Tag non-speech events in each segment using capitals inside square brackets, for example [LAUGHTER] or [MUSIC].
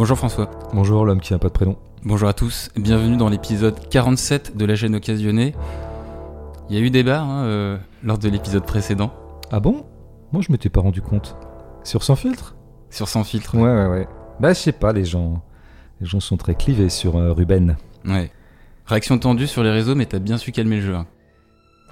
Bonjour François. Bonjour l'homme qui n'a pas de prénom. Bonjour à tous, bienvenue dans l'épisode 47 de la chaîne occasionnée. Il y a eu débat hein, euh, lors de l'épisode précédent. Ah bon? Moi je m'étais pas rendu compte. Sur Sans Filtre? Sur Sans Filtre. Ouais, ouais, ouais. Bah je sais pas, les gens, les gens sont très clivés sur euh, Ruben. Ouais. Réaction tendue sur les réseaux, mais t'as bien su calmer le jeu. hein.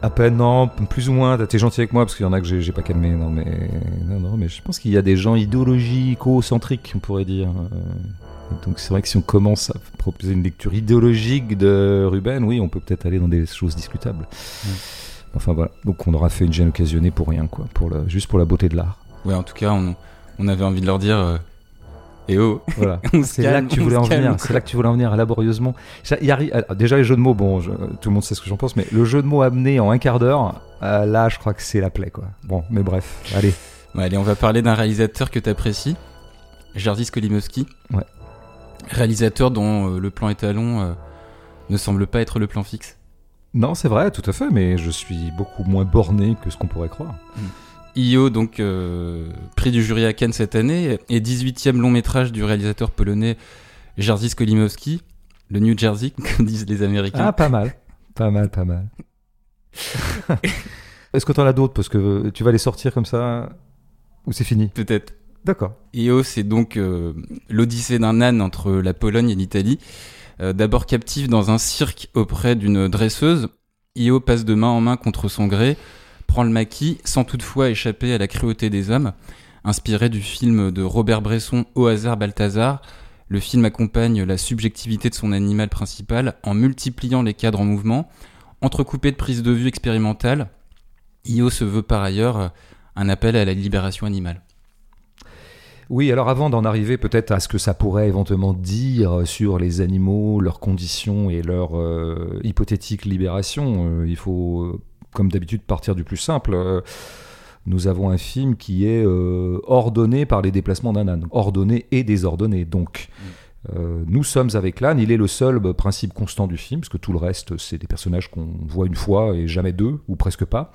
À peine, non, plus ou moins. T'es gentil avec moi parce qu'il y en a que j'ai pas calmé. Non, mais non, non, mais je pense qu'il y a des gens idéologico-centriques, on pourrait dire. Euh, Donc c'est vrai que si on commence à proposer une lecture idéologique de Ruben, oui, on peut peut-être aller dans des choses discutables. Enfin voilà. Donc on aura fait une gêne occasionnée pour rien, quoi, pour le, juste pour la beauté de l'art. Ouais, en tout cas, on, on avait envie de leur dire euh, Eh oh [LAUGHS] Voilà. [LAUGHS] C'est là que tu voulais en venir. C'est là que tu voulais en venir laborieusement. Y alors, déjà les jeux de mots, bon, je- tout le monde sait ce que j'en pense, mais le jeu de mots amené en un quart d'heure, euh, là, je crois que c'est la plaie, quoi. Bon, mais bref, allez. Ouais, allez, on va parler d'un réalisateur que t'apprécies, Jarvis Kolimowski. Ouais. Réalisateur dont euh, le plan étalon euh, ne semble pas être le plan fixe. Non, c'est vrai, tout à fait, mais je suis beaucoup moins borné que ce qu'on pourrait croire. IO, donc euh, prix du jury à Cannes cette année, et 18e long métrage du réalisateur polonais Jarvis Kolimowski, le New Jersey, [LAUGHS] comme disent les Américains. Ah, pas mal, pas mal, pas mal. [LAUGHS] Est-ce que t'en as d'autres? Parce que tu vas les sortir comme ça, ou c'est fini? Peut-être. D'accord. IO, c'est donc euh, l'odyssée d'un âne entre la Pologne et l'Italie. Euh, D'abord captif dans un cirque auprès d'une dresseuse, Io passe de main en main contre son gré, prend le maquis sans toutefois échapper à la cruauté des hommes. Inspiré du film de Robert Bresson Au hasard Balthazar, le film accompagne la subjectivité de son animal principal en multipliant les cadres en mouvement, entrecoupé de prises de vue expérimentales. Io se veut par ailleurs un appel à la libération animale. Oui, alors avant d'en arriver peut-être à ce que ça pourrait éventuellement dire sur les animaux, leurs conditions et leur euh, hypothétique libération, euh, il faut, comme d'habitude, partir du plus simple. Euh, nous avons un film qui est euh, ordonné par les déplacements d'un âne, ordonné et désordonné. Donc, euh, nous sommes avec l'âne, il est le seul bah, principe constant du film, parce que tout le reste, c'est des personnages qu'on voit une fois et jamais deux, ou presque pas.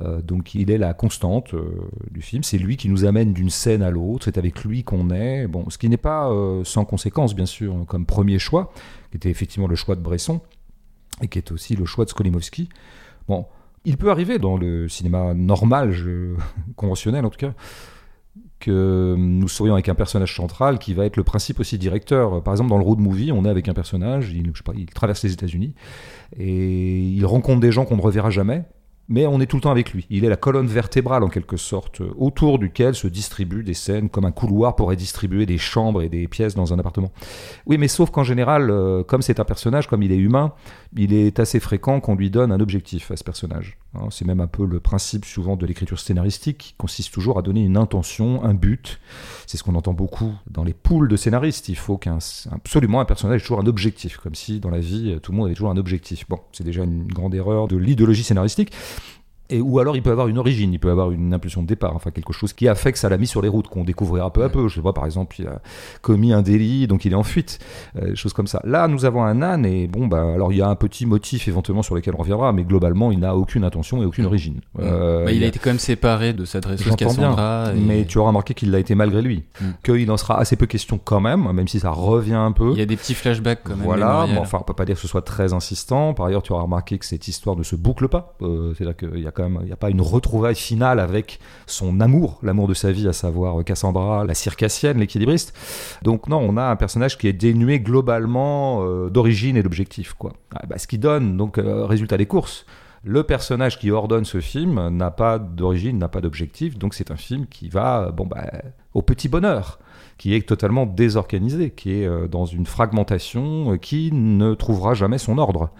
Euh, donc il est la constante du film, c'est lui qui nous amène d'une scène à l'autre, c'est avec lui qu'on est, bon, ce qui n'est pas sans conséquence bien sûr comme premier choix, qui était effectivement le choix de Bresson, et qui est aussi le choix de Skolimowski. Bon, il peut arriver dans le cinéma normal, [LAUGHS] conventionnel en tout cas, que nous soyons avec un personnage central qui va être le principe aussi directeur. Par exemple, dans le road movie, on est avec un personnage, il traverse les États-Unis et il rencontre des gens qu'on ne reverra jamais, mais on est tout le temps avec lui. Il est la colonne vertébrale en quelque sorte, euh, autour duquel se distribuent des scènes comme un couloir pourrait distribuer des chambres et des pièces dans un appartement. Oui, mais sauf qu'en général, euh, comme c'est un personnage, comme il est humain, il est assez fréquent qu'on lui donne un objectif à ce personnage. Hein, c'est même un peu le principe souvent de l'écriture scénaristique qui consiste toujours à donner une intention, un but. C'est ce qu'on entend beaucoup dans les poules de scénaristes. Il faut qu'un absolument un personnage ait toujours un objectif, comme si dans la vie tout le monde avait toujours un objectif. Bon, c'est déjà une grande erreur de l'idéologie scénaristique. Et, ou alors il peut avoir une origine, il peut avoir une impulsion de départ, enfin quelque chose qui a fait que ça l'a mis sur les routes, qu'on découvrira peu à peu. Je sais pas, par exemple, il a commis un délit, donc il est en fuite, euh, choses comme ça. Là, nous avons un âne, et bon, bah, alors il y a un petit motif éventuellement sur lequel on reviendra, mais globalement, il n'a aucune intention et aucune origine. Euh, Bah, il a été quand même séparé de sa dresseuse J'entends bien, Cassandra. et mais tu auras remarqué qu'il l'a été malgré lui, Mm. qu'il en sera assez peu question quand même, même si ça revient un peu. Il y a des petits flashbacks quand même. Voilà, bon, enfin, on peut pas dire que ce soit très insistant. Par ailleurs, tu auras remarqué que cette histoire ne se boucle pas. Euh, C'est-à-dire qu'il y a il y a pas une retrouvaille finale avec son amour, l'amour de sa vie, à savoir Cassandra, la circassienne, l'équilibriste. Donc non, on a un personnage qui est dénué globalement euh, d'origine et d'objectif, quoi. Ah, bah, ce qui donne donc euh, résultat des courses. Le personnage qui ordonne ce film n'a pas d'origine, n'a pas d'objectif, donc c'est un film qui va, bon bah, au petit bonheur qui est totalement désorganisé, qui est euh, dans une fragmentation qui ne trouvera jamais son ordre.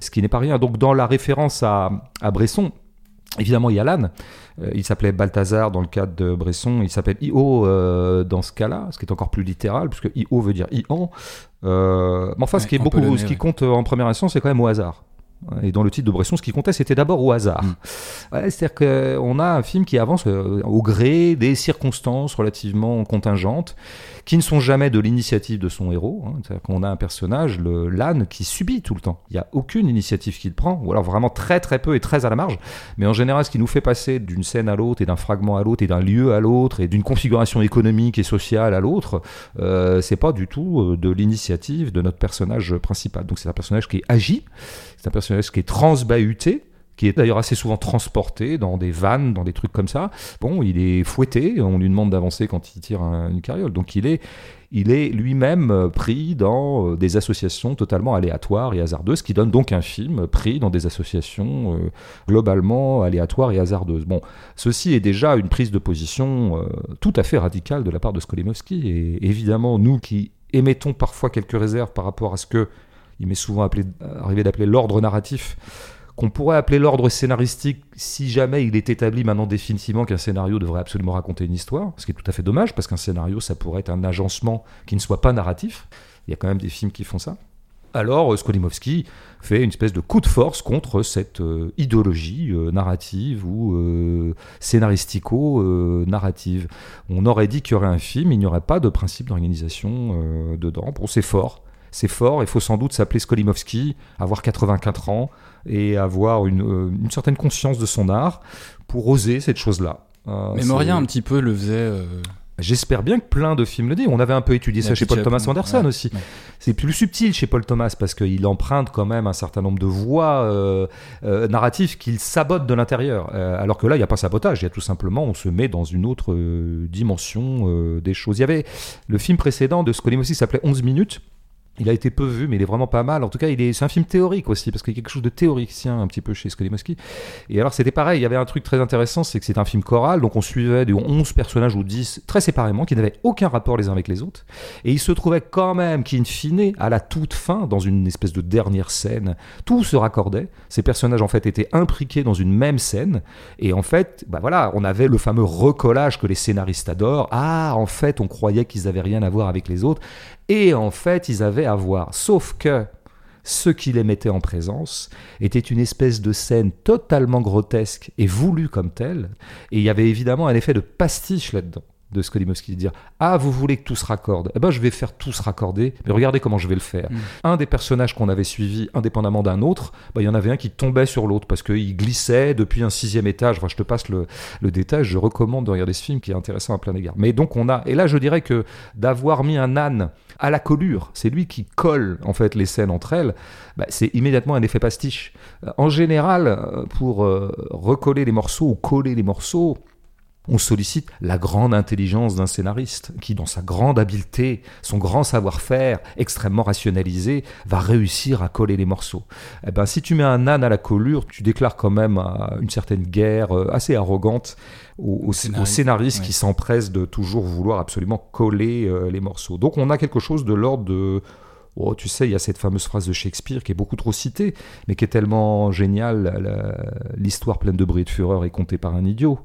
Ce qui n'est pas rien. Donc dans la référence à, à Bresson, évidemment il y a l'âne. Euh, il s'appelait Balthazar dans le cadre de Bresson, il s'appelle Io euh, dans ce cas-là, ce qui est encore plus littéral, puisque Io veut dire Ian. Euh, mais enfin, ce qui est beaucoup, ce qui ouais. compte en première instance, c'est quand même au hasard. Et dans le titre de Bresson, ce qui comptait, c'était d'abord au hasard. Mm. Ouais, C'est-à-dire qu'on a un film qui avance au gré des circonstances relativement contingentes, qui ne sont jamais de l'initiative de son héros. Hein. C'est-à-dire qu'on a un personnage, le l'âne, qui subit tout le temps. Il n'y a aucune initiative qu'il prend, ou alors vraiment très très peu et très à la marge. Mais en général, ce qui nous fait passer d'une scène à l'autre, et d'un fragment à l'autre, et d'un lieu à l'autre, et d'une configuration économique et sociale à l'autre, euh, c'est pas du tout euh, de l'initiative de notre personnage principal. Donc c'est un personnage qui est agi, c'est un personnage qui est transbahuté, qui est d'ailleurs assez souvent transporté dans des vannes, dans des trucs comme ça. Bon, il est fouetté, on lui demande d'avancer quand il tire une carriole. Donc il est, il est lui-même euh, pris dans euh, des associations totalement aléatoires et hasardeuses, qui donne donc un film pris dans des associations euh, globalement aléatoires et hasardeuses. Bon, ceci est déjà une prise de position tout à fait radicale de la part de Skolimowski. Et évidemment, nous qui émettons parfois quelques réserves par rapport à ce que il m'est souvent appelé, arrivé d'appeler l'ordre narratif qu'on pourrait appeler l'ordre scénaristique si jamais il est établi maintenant définitivement qu'un scénario devrait absolument raconter une histoire, ce qui est tout à fait dommage parce qu'un scénario ça pourrait être un agencement qui ne soit pas narratif. Il y a quand même des films qui font ça. Alors Skolimowski fait une espèce de coup de force contre cette euh, idéologie euh, narrative ou euh, scénaristico-narrative. On aurait dit qu'il y aurait un film, il n'y aurait pas de principe d'organisation dedans. Bon, c'est fort, c'est fort, il faut sans doute s'appeler Skolimowski, avoir 84 ans, et avoir une, euh, une, certaine conscience de son art pour oser cette chose-là. Euh, Mais Moria un petit peu le faisait. Euh, J'espère bien que plein de films le disent. On avait un peu étudié ça chez Paul Thomas Anderson aussi. C'est plus subtil chez Paul Thomas parce qu'il emprunte quand même un certain nombre de voix euh, narratives qu'il sabote de l'intérieur. alors que là, il n'y a pas sabotage. Il y a tout simplement, on se met dans une autre dimension des choses. Il y avait le film précédent de Skolimowski s'appelait 11 minutes il a été peu vu, mais il est vraiment pas mal. En tout cas, il est, c'est un film théorique aussi, parce qu'il y a quelque chose de théoricien un petit peu chez Skolimowski. Et alors, c'était pareil, il y avait un truc très intéressant, c'est que c'est un film choral, donc on suivait des 11 personnages ou 10 très séparément, qui n'avaient aucun rapport les uns avec les autres. Et il se trouvait quand même qu'in fine, à la toute fin, dans une espèce de dernière scène, tout se raccordait. Ces personnages, en fait, étaient imbriqués dans une même scène. Et en fait, bah voilà, on avait le fameux recollage que les scénaristes adorent. Ah, en fait, on croyait qu'ils avaient rien à voir avec les autres. Et en fait, ils avaient à voir. Sauf que ce qui les mettait en présence était une espèce de scène totalement grotesque et voulue comme telle. Et il y avait évidemment un effet de pastiche là-dedans de Skolimowski, de dire Ah, vous voulez que tout se raccorde? Eh ben, je vais faire tout se raccorder, mais regardez comment je vais le faire. Mm. Un des personnages qu'on avait suivi, indépendamment d'un autre, bah, il y en avait un qui tombait sur l'autre parce qu'il glissait depuis un sixième étage. Enfin, je te passe le, le, détail, je recommande de regarder ce film qui est intéressant à plein égard. Mais donc, on a, et là, je dirais que d'avoir mis un âne à la collure, c'est lui qui colle en fait les scènes entre elles, bah, c'est immédiatement un effet pastiche. En général, euh, pour euh, recoller les morceaux ou coller les morceaux, on sollicite la grande intelligence d'un scénariste qui, dans sa grande habileté, son grand savoir-faire extrêmement rationalisé, va réussir à coller les morceaux. Eh ben, si tu mets un âne à la collure, tu déclares quand même une certaine guerre euh, assez arrogante aux, scénaristes qui s'empressent de toujours vouloir absolument coller euh, les morceaux. Donc on a quelque chose de l'ordre de Oh, tu sais, il y a cette fameuse phrase de Shakespeare qui est beaucoup trop citée, mais qui est tellement géniale. L'histoire pleine de bruit et de fureur est contée par un idiot.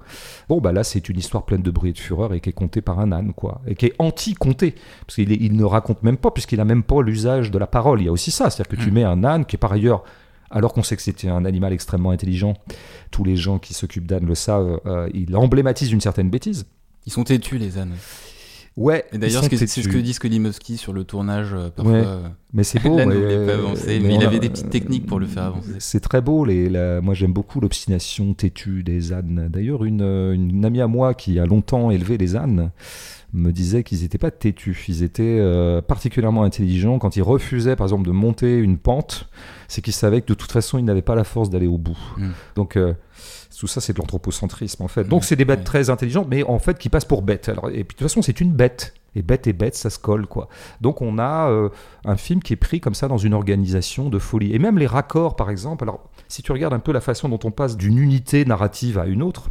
Bon, bah là, c'est une histoire pleine de bruit et de fureur et qui est contée par un âne, quoi. Et qui est anti-contée. Parce qu'il il ne raconte même pas, puisqu'il n'a même pas l'usage de la parole. Il y a aussi ça. C'est-à-dire que tu mm. mets un âne qui est par ailleurs alors qu'on sait que c'était un animal extrêmement intelligent, tous les gens qui s'occupent d'ânes le savent, euh, il emblématise une certaine bêtise. Ils sont têtus, les ânes. Ouais. Et d'ailleurs, c'est ce que dit Skolimowski sur le tournage. Euh, parfois, euh, mais c'est [LAUGHS] beau. Là, mais, pas avancer, mais, il avait des petites techniques pour le faire avancer. C'est très beau. Les, moi, j'aime beaucoup l'obstination têtue des ânes. D'ailleurs, une, une, amie à moi qui a longtemps élevé les ânes me disait qu'ils n'étaient pas têtus. Ils étaient euh, particulièrement intelligents. Quand ils refusaient, par exemple, de monter une pente, c'est qu'ils savaient que de toute façon, ils n'avaient pas la force d'aller au bout. Mm. Donc, tout ça, c'est de l'anthropocentrisme, en fait. Donc, c'est des bêtes très intelligentes, mais en fait, qui passent pour bêtes. Alors, et puis, de toute façon, c'est une bête. Et bête et bête, ça se colle, quoi. Donc, on a euh, un film qui est pris comme ça dans une organisation de folie. Et même les raccords, par exemple. Alors, si tu regardes un peu la façon dont on passe d'une unité narrative à une autre,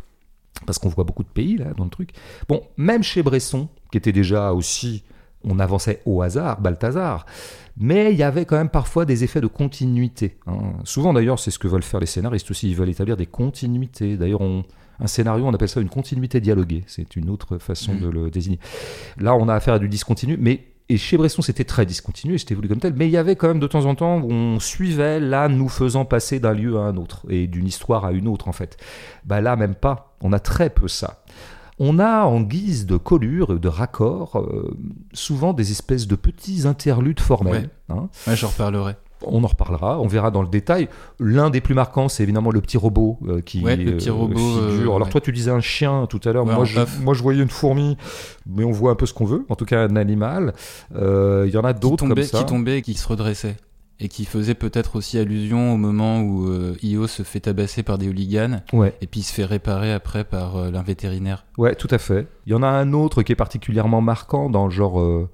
parce qu'on voit beaucoup de pays, là, dans le truc. Bon, même chez Bresson, qui était déjà aussi on avançait au hasard, Balthazar. Mais il y avait quand même parfois des effets de continuité. Hein. Souvent d'ailleurs, c'est ce que veulent faire les scénaristes aussi, ils veulent établir des continuités. D'ailleurs, un scénario, on appelle ça une continuité dialoguée, c'est une autre façon mmh. de le désigner. Là, on a affaire à du discontinu, mais et chez Bresson, c'était très discontinu, c'était voulu comme tel, mais il y avait quand même de temps en temps où on suivait là, nous faisant passer d'un lieu à un autre, et d'une histoire à une autre en fait. Bah là, même pas, on a très peu ça. On a en guise de collure et de raccord euh, souvent des espèces de petits interludes formels. hein. Ouais, j'en reparlerai. On en reparlera, on verra dans le détail. L'un des plus marquants, c'est évidemment le petit robot euh, qui Ouais, le petit euh, robot, figure. Alors toi, tu disais un chien tout à l'heure. Moi, je, moi, je voyais une fourmi, mais on voit un peu ce qu'on veut. En tout cas, un animal. Il y en a d'autres comme ça. qui tombait et qui se redressait. Et qui faisait peut-être aussi allusion au moment où euh, Io se fait tabasser par des hooligans Ouais, et puis il se fait réparer après par euh, l'un vétérinaire. ouais, tout à fait. Il y en a un autre qui est particulièrement marquant dans le genre euh,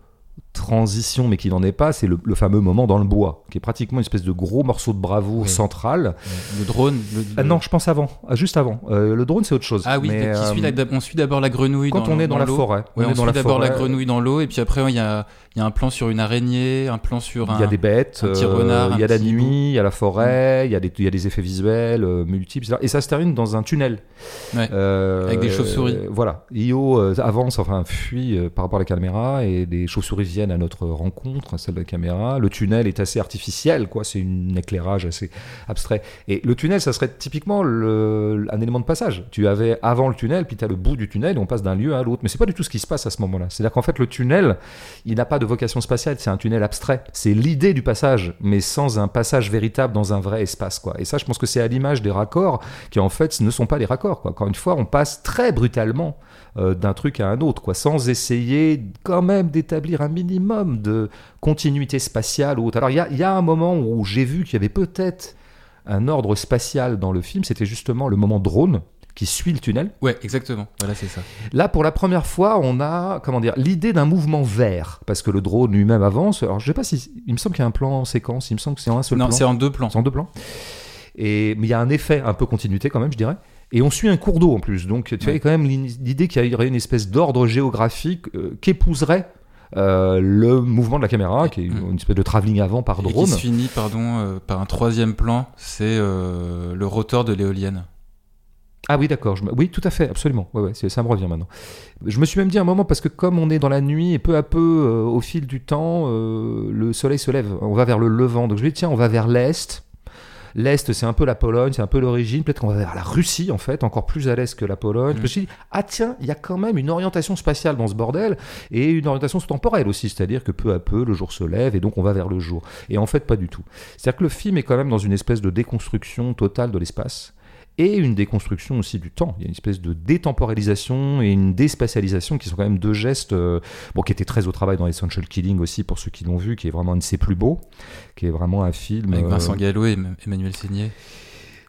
transition, mais qui n'en est pas. C'est le, le fameux moment dans le bois, qui est pratiquement une espèce de gros morceau de bravoure Ouais. central. Le drone. le- Ah non, je pense avant, Ah, juste avant. Euh, le drone, c'est autre chose. Ah oui, Mais, qui suit euh, la- on suit d'abord la grenouille quand dans, on est dans, la forêt, Ouais, on suit d'abord la grenouille dans l'eau et puis après il y a, il y a un plan sur une araignée, un plan sur un. Il y a des bêtes, un petit euh, renard, il y a la nuit, il y a la forêt, il y, a des- il y a des effets visuels euh, multiples, etc. Et ça se termine dans un tunnel. Ouais. Euh, Avec des chauves-souris. euh, voilà. Io euh, avance, enfin fuit euh, par rapport à la caméra et des chauves-souris viennent à notre rencontre, à celle de la caméra. Le tunnel est assez artificiel, quoi. C'est un éclairage assez abstrait. Et le tunnel, ça serait typiquement un élément de passage. Tu avais avant le tunnel, puis tu as le bout du tunnel on passe d'un lieu à l'autre. Mais c'est pas du tout ce qui se passe à ce moment-là. C'est-à-dire qu'en fait, le tunnel, il n'a pas de vocation spatiale, c'est un tunnel abstrait. C'est l'idée du passage, mais sans un passage véritable dans un vrai espace. Quoi. Et ça, je pense que c'est à l'image des raccords qui, en fait, ne sont pas des raccords. Quoi. Encore une fois, on passe très brutalement euh, d'un truc à un autre, quoi, sans essayer quand même d'établir un minimum de continuité spatiale ou autre. Alors, il y a, il y a un moment où j'ai vu qu'il y avait peut-être un ordre spatial dans le film, c'était justement le moment drone qui suit le tunnel. Ouais, exactement. Voilà, c'est ça. Là, pour la première fois, on a comment dire l'idée d'un mouvement vert, parce que le drone lui-même avance. Alors, je sais pas si il me semble qu'il y a un plan en séquence. Il me semble que c'est en un seul Non, plan. c'est en deux plans. C'est en deux plans. Et mais il y a un effet un peu continuité quand même, je dirais. Et on suit un cours d'eau en plus. Donc, tu Ouais. as quand même l'idée qu'il y aurait une espèce d'ordre géographique euh, qu'épouserait euh, le mouvement de la caméra, qui est une espèce de travelling avant par Et drone. qui se finit, pardon, euh, par un troisième plan. C'est le rotor de l'éolienne. Ah oui, d'accord. me- Oui, tout à fait, absolument. Ouais, ouais, ça me revient maintenant. Je me suis même dit un moment, parce que comme on est dans la nuit, et peu à peu, euh, au fil du temps, euh, le soleil se lève. On va vers le levant. Donc je me dis, tiens, on va vers l'Est. L'Est, c'est un peu la Pologne, c'est un peu l'origine. Peut-être qu'on va vers la Russie, en fait, encore plus à l'Est que la Pologne. Mm. Je me suis dit, ah tiens, il y a quand même une orientation spatiale dans ce bordel, et une orientation temporelle aussi. C'est-à-dire que peu à peu, le jour se lève, et donc on va vers le jour. Et en fait, pas du tout. C'est-à-dire que le film est quand même dans une espèce de déconstruction totale de l'espace et une déconstruction aussi du temps. Il y a une espèce de détemporalisation et une déspatialisation qui sont quand même deux gestes euh, bon, qui étaient très au travail dans Essential Killing aussi pour ceux qui l'ont vu, qui est vraiment un de ses plus beaux, qui est vraiment un film Avec euh, Vincent Gallo et Emmanuel Seigné.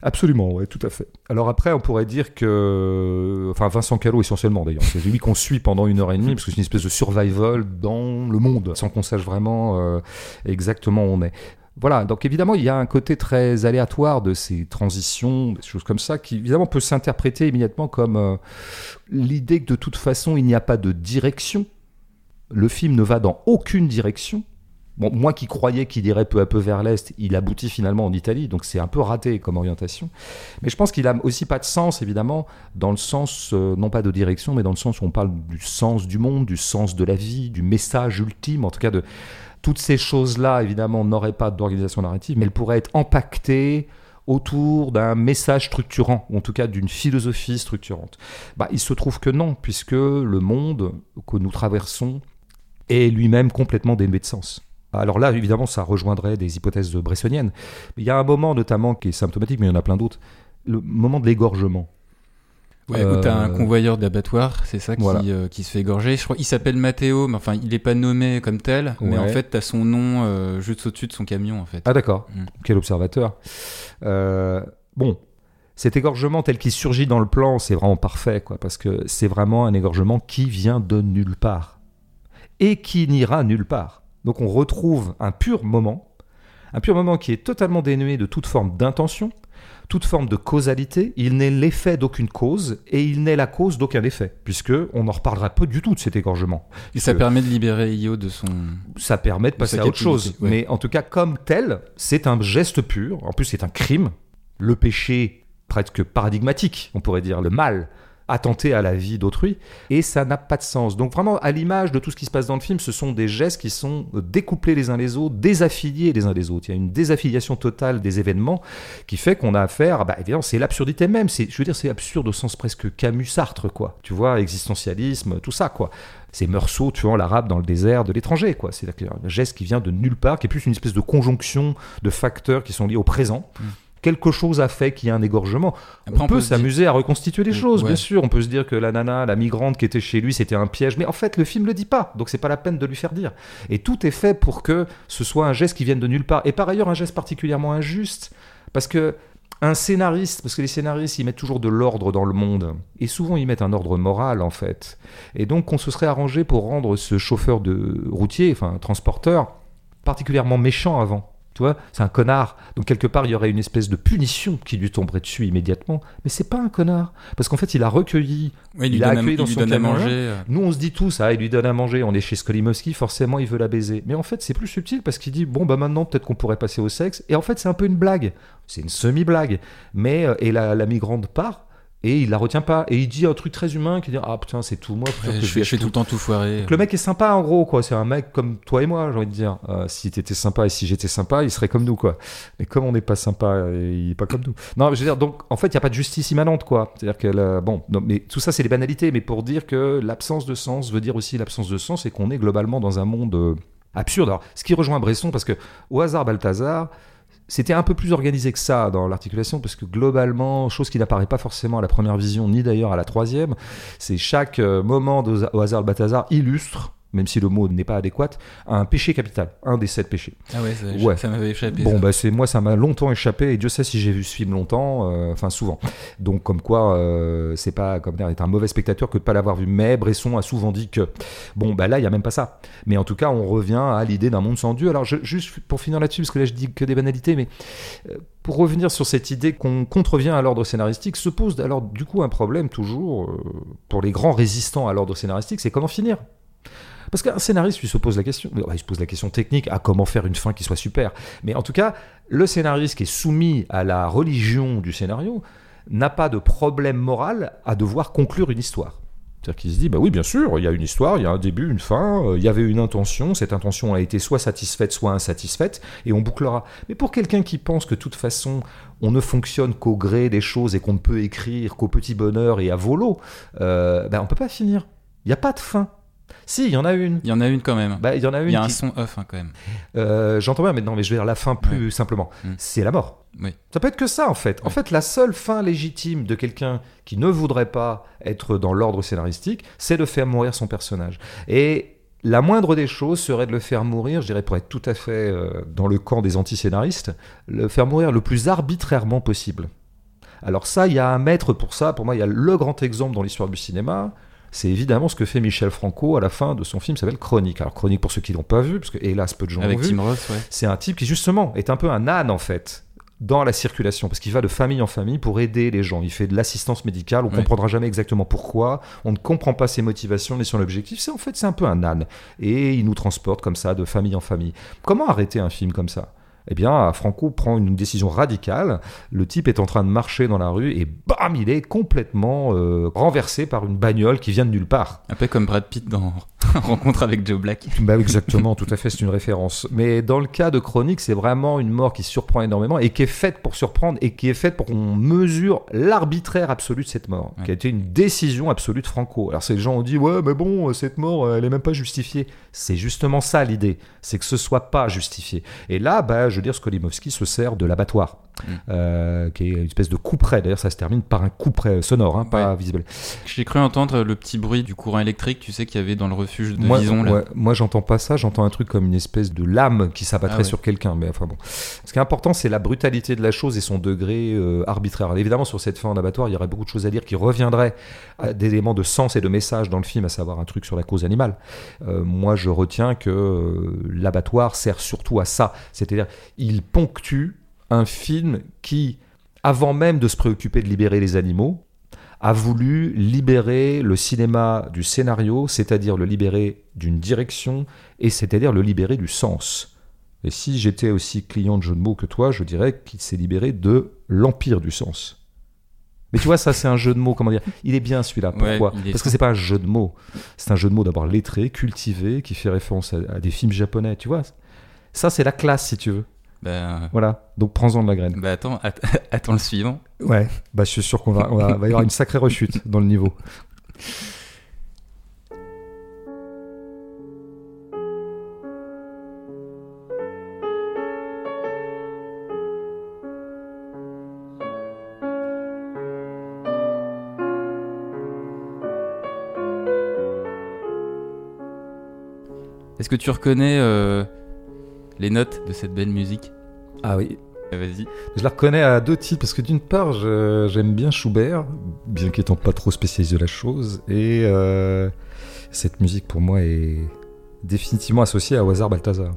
Absolument, ouais, tout à fait. Alors après, on pourrait dire que, enfin, Vincent Callot essentiellement d'ailleurs, c'est lui qu'on suit pendant une heure et demie parce que c'est une espèce de survival dans le monde, sans qu'on sache vraiment euh, exactement où on est. Voilà, donc évidemment, il y a un côté très aléatoire de ces transitions, des choses comme ça, qui évidemment peut s'interpréter immédiatement comme euh, l'idée que de toute façon, il n'y a pas de direction. Le film ne va dans aucune direction. Bon, moi qui croyais qu'il irait peu à peu vers l'Est, il aboutit finalement en Italie, donc c'est un peu raté comme orientation. Mais je pense qu'il a aussi pas de sens, évidemment, dans le sens, euh, non pas de direction, mais dans le sens où on parle du sens du monde, du sens de la vie, du message ultime, en tout cas de toutes ces choses-là, évidemment, n'auraient pas d'organisation narrative, mais elles pourraient être empaquetées autour d'un message structurant, ou en tout cas d'une philosophie structurante. Bah, il se trouve que non, puisque le monde que nous traversons est lui-même complètement dénué de sens. Alors là, évidemment, ça rejoindrait des hypothèses bressoniennes. Il y a un moment notamment qui est symptomatique, mais il y en a plein d'autres. Le moment de l'égorgement. Ouais, Euh, où t'as un convoyeur d'abattoir, c'est ça, qui, Voilà. euh, qui se fait égorger. Je crois il s'appelle Matteo, mais enfin, il est pas nommé comme tel, mais en fait, t'as son nom euh, juste au-dessus de son camion, en fait. Ah d'accord, Mm. quel observateur. Euh, bon, cet égorgement tel qu'il surgit dans le plan, c'est vraiment parfait, quoi, parce que c'est vraiment un égorgement qui vient de nulle part et qui n'ira nulle part. Donc on retrouve un pur moment, un pur moment qui est totalement dénué de toute forme d'intention, toute forme de causalité. Il n'est l'effet d'aucune cause et il n'est la cause d'aucun effet, puisque on n'en reparlera pas du tout de cet égorgement. Et ça permet de libérer Io de son. ça permet de passer à autre chose. ouais. Mais en tout cas, comme tel, c'est un geste pur. En plus, c'est un crime. Le péché presque paradigmatique, on pourrait dire, le mal, attenter à la vie d'autrui, et ça n'a pas de sens. Donc vraiment, à l'image de tout ce qui se passe dans le film, ce sont des gestes qui sont découplés les uns les autres, désaffiliés les uns des autres. Il y a une désaffiliation totale des événements qui fait qu'on a affaire, bah, évidemment, c'est l'absurdité même. C'est, je veux dire, c'est absurde au sens presque Camus-Sartre, quoi. Tu vois, existentialisme, tout ça, quoi. C'est Meursault tuant l'arabe dans le désert de l'étranger, quoi. C'est un geste qui vient de nulle part, qui est plus une espèce de conjonction de facteurs qui sont liés au présent. Mm quelque chose a fait qu'il y a un égorgement. on, peut, s'amuser à reconstituer les choses, bien sûr. On peut se dire que la nana, la migrante qui était chez lui, c'était un piège. Mais en fait, le film le dit pas. Donc c'est pas la peine de lui faire dire. Et tout est fait pour que ce soit un geste qui vienne de nulle part. Et par ailleurs, un geste particulièrement injuste. Parce que un scénariste, parce que les scénaristes, ils mettent toujours de l'ordre dans le monde. Et souvent, ils mettent un ordre moral, en fait. Et donc, on se serait arrangé pour rendre ce chauffeur de routier, enfin, transporteur, particulièrement méchant avant. Tu vois, c'est un connard. Donc quelque part, il y aurait une espèce de punition qui lui tomberait dessus immédiatement. Mais c'est pas un connard, parce qu'en fait, il a recueilli, il, a accueilli dans son camion. manger. Euh. Nous, on se dit tous, ah, il lui donne à manger. On est chez Skolimowski, forcément, il veut la baiser. Mais en fait, c'est plus subtil parce qu'il dit, bon, bah maintenant, peut-être qu'on pourrait passer au sexe. Et en fait, c'est un peu une blague. C'est une semi-blague. Mais euh, et la, la migrante part et il la retient pas. Et il dit un truc très humain qui dit ah putain c'est tout. Moi je, fais, tout le temps tout foirer. Le mec est sympa en gros quoi. C'est un mec comme toi et moi j'ai envie de dire. Euh, si t'étais sympa et si j'étais sympa il serait comme nous quoi. Mais comme on n'est pas sympa il est pas comme nous. Non je veux dire donc en fait il y a pas de justice immanente quoi. C'est à dire que bon mais tout ça c'est des banalités. Mais pour dire que l'absence de sens veut dire aussi l'absence de sens et qu'on est globalement dans un monde euh, absurde. Alors ce qui rejoint Bresson parce que au hasard Balthazar c'était un peu plus organisé que ça dans l'articulation, parce que globalement, chose qui n'apparaît pas forcément à la première vision, ni d'ailleurs à la troisième, c'est chaque euh, moment au hasard Balthazar illustre même si le mot n'est pas adéquat, un péché capital, un des sept péchés. Ah ouais, ça, m'avait échappé. Bon, bah c'est moi, ça m'a longtemps échappé, et Dieu sait si j'ai vu ce film longtemps, euh, enfin souvent. Donc comme quoi, euh, c'est pas comme d'être un mauvais spectateur que de pas l'avoir vu. Mais Bresson a souvent dit que, bon, bah là, il y a même pas ça. Mais en tout cas, on revient à l'idée d'un monde sans Dieu. Alors juste pour finir là-dessus, parce que là je dis que des banalités, mais euh, pour revenir sur cette idée qu'on contrevient à l'ordre scénaristique, se pose alors du coup un problème toujours pour les grands résistants à l'ordre scénaristique, c'est comment finir? Parce qu'un scénariste lui se pose la question, il se pose la question technique à comment faire une fin qui soit super. Mais en tout cas, le scénariste qui est soumis à la religion du scénario n'a pas de problème moral à devoir conclure une histoire. C'est-à-dire qu'il se dit, bah oui, bien sûr, il y a une histoire, il y a un début, une fin, euh, il y avait une intention, cette intention a été soit satisfaite, soit insatisfaite, et on bouclera. Mais pour quelqu'un qui pense que de toute façon, on ne fonctionne qu'au gré des choses et qu'on ne peut écrire qu'au petit bonheur et à volo, euh, ben on ne peut pas finir. Il n'y a pas de fin. Si, il y en a une. Il y en a une quand même. Bah, il y en a une. Il y a un son off hein, quand même. Euh, j'entends bien, mais non, mais je vais dire la fin plus simplement. Mm. C'est la mort. Oui. Ça peut être que ça en fait. En fait, la seule fin légitime de quelqu'un qui ne voudrait pas être dans l'ordre scénaristique, c'est de faire mourir son personnage. Et la moindre des choses serait de le faire mourir, je dirais pour être tout à fait euh, dans le camp des anti-scénaristes, le faire mourir le plus arbitrairement possible. Alors ça, il y a un maître pour ça. Pour moi, il y a le grand exemple dans l'histoire du cinéma c'est évidemment ce que fait Michel Franco à la fin de son film, s'appelle Chronique. Alors Chronique pour ceux qui l'ont pas vu, parce que hélas peu de gens l'ont vu. C'est un type qui justement est un peu un âne en fait dans la circulation, parce qu'il va de famille en famille pour aider les gens. Il fait de l'assistance médicale, on ne comprendra jamais exactement pourquoi, on ne comprend pas ses motivations ni son objectif. C'est en fait c'est un peu un âne, et il nous transporte comme ça de famille en famille. Comment arrêter un film comme ça? Eh bien, Franco prend une décision radicale. Le type est en train de marcher dans la rue et bam, il est complètement euh, renversé par une bagnole qui vient de nulle part. Un peu comme Brad Pitt dans [LAUGHS] Rencontre avec Joe Black. Bah, exactement, tout à fait, c'est une référence. Mais dans le cas de Chronique, c'est vraiment une mort qui surprend énormément et qui est faite pour surprendre et qui est faite pour qu'on mesure l'arbitraire absolu de cette mort, qui a été une décision absolue de Franco. Alors ces gens ont dit ouais, mais bon, cette mort, elle est même pas justifiée. C'est justement ça l'idée, c'est que ce soit pas justifié. Et là, bah, je veux dire, Skolimowski se sert de l'abattoir. Mm. Euh, qui est une espèce de coup près. D'ailleurs, ça se termine par un coup près sonore, hein, pas visible. J'ai cru entendre le petit bruit du courant électrique, tu sais, qu'il y avait dans le refuge de moi, Vison. Là. moi, j'entends pas ça, j'entends un truc comme une espèce de lame qui s'abattrait ah sur quelqu'un. Mais enfin bon. Ce qui est important, c'est la brutalité de la chose et son degré euh, arbitraire. évidemment, sur cette fin en abattoir, il y aurait beaucoup de choses à dire qui reviendraient à des éléments de sens et de message dans le film, à savoir un truc sur la cause animale. Euh, moi, je retiens que l'abattoir sert surtout à ça. C'est-à-dire, il ponctue un film qui, avant même de se préoccuper de libérer les animaux, a voulu libérer le cinéma du scénario, c'est-à-dire le libérer d'une direction, et c'est-à-dire le libérer du sens. Et si j'étais aussi client de jeux de mots que toi, je dirais qu'il s'est libéré de l'empire du sens. Mais tu vois, ça, c'est un jeu de mots. Comment dire Il est bien celui-là. Pourquoi Ouais, Parce que c'est pas un jeu de mots. C'est un jeu de mots d'abord lettré, cultivé, qui fait référence à, à des films japonais. Tu vois Ça, c'est la classe, si tu veux. Bah, Voilà. Donc prends-en de la graine. bah attends, att- [LAUGHS] attends le suivant. Ouais. Bah, je suis sûr qu'on va, on va, va y avoir une sacrée rechute dans le niveau. Est-ce que tu reconnais euh, les notes de cette belle musique? Ah oui. Ah, Vas-y. Je la reconnais à deux titres parce que d'une part, je- j'aime bien Schubert, bien qu'étant pas trop spécialiste de la chose, et euh, cette musique pour moi est définitivement associée à hasard Balthazar.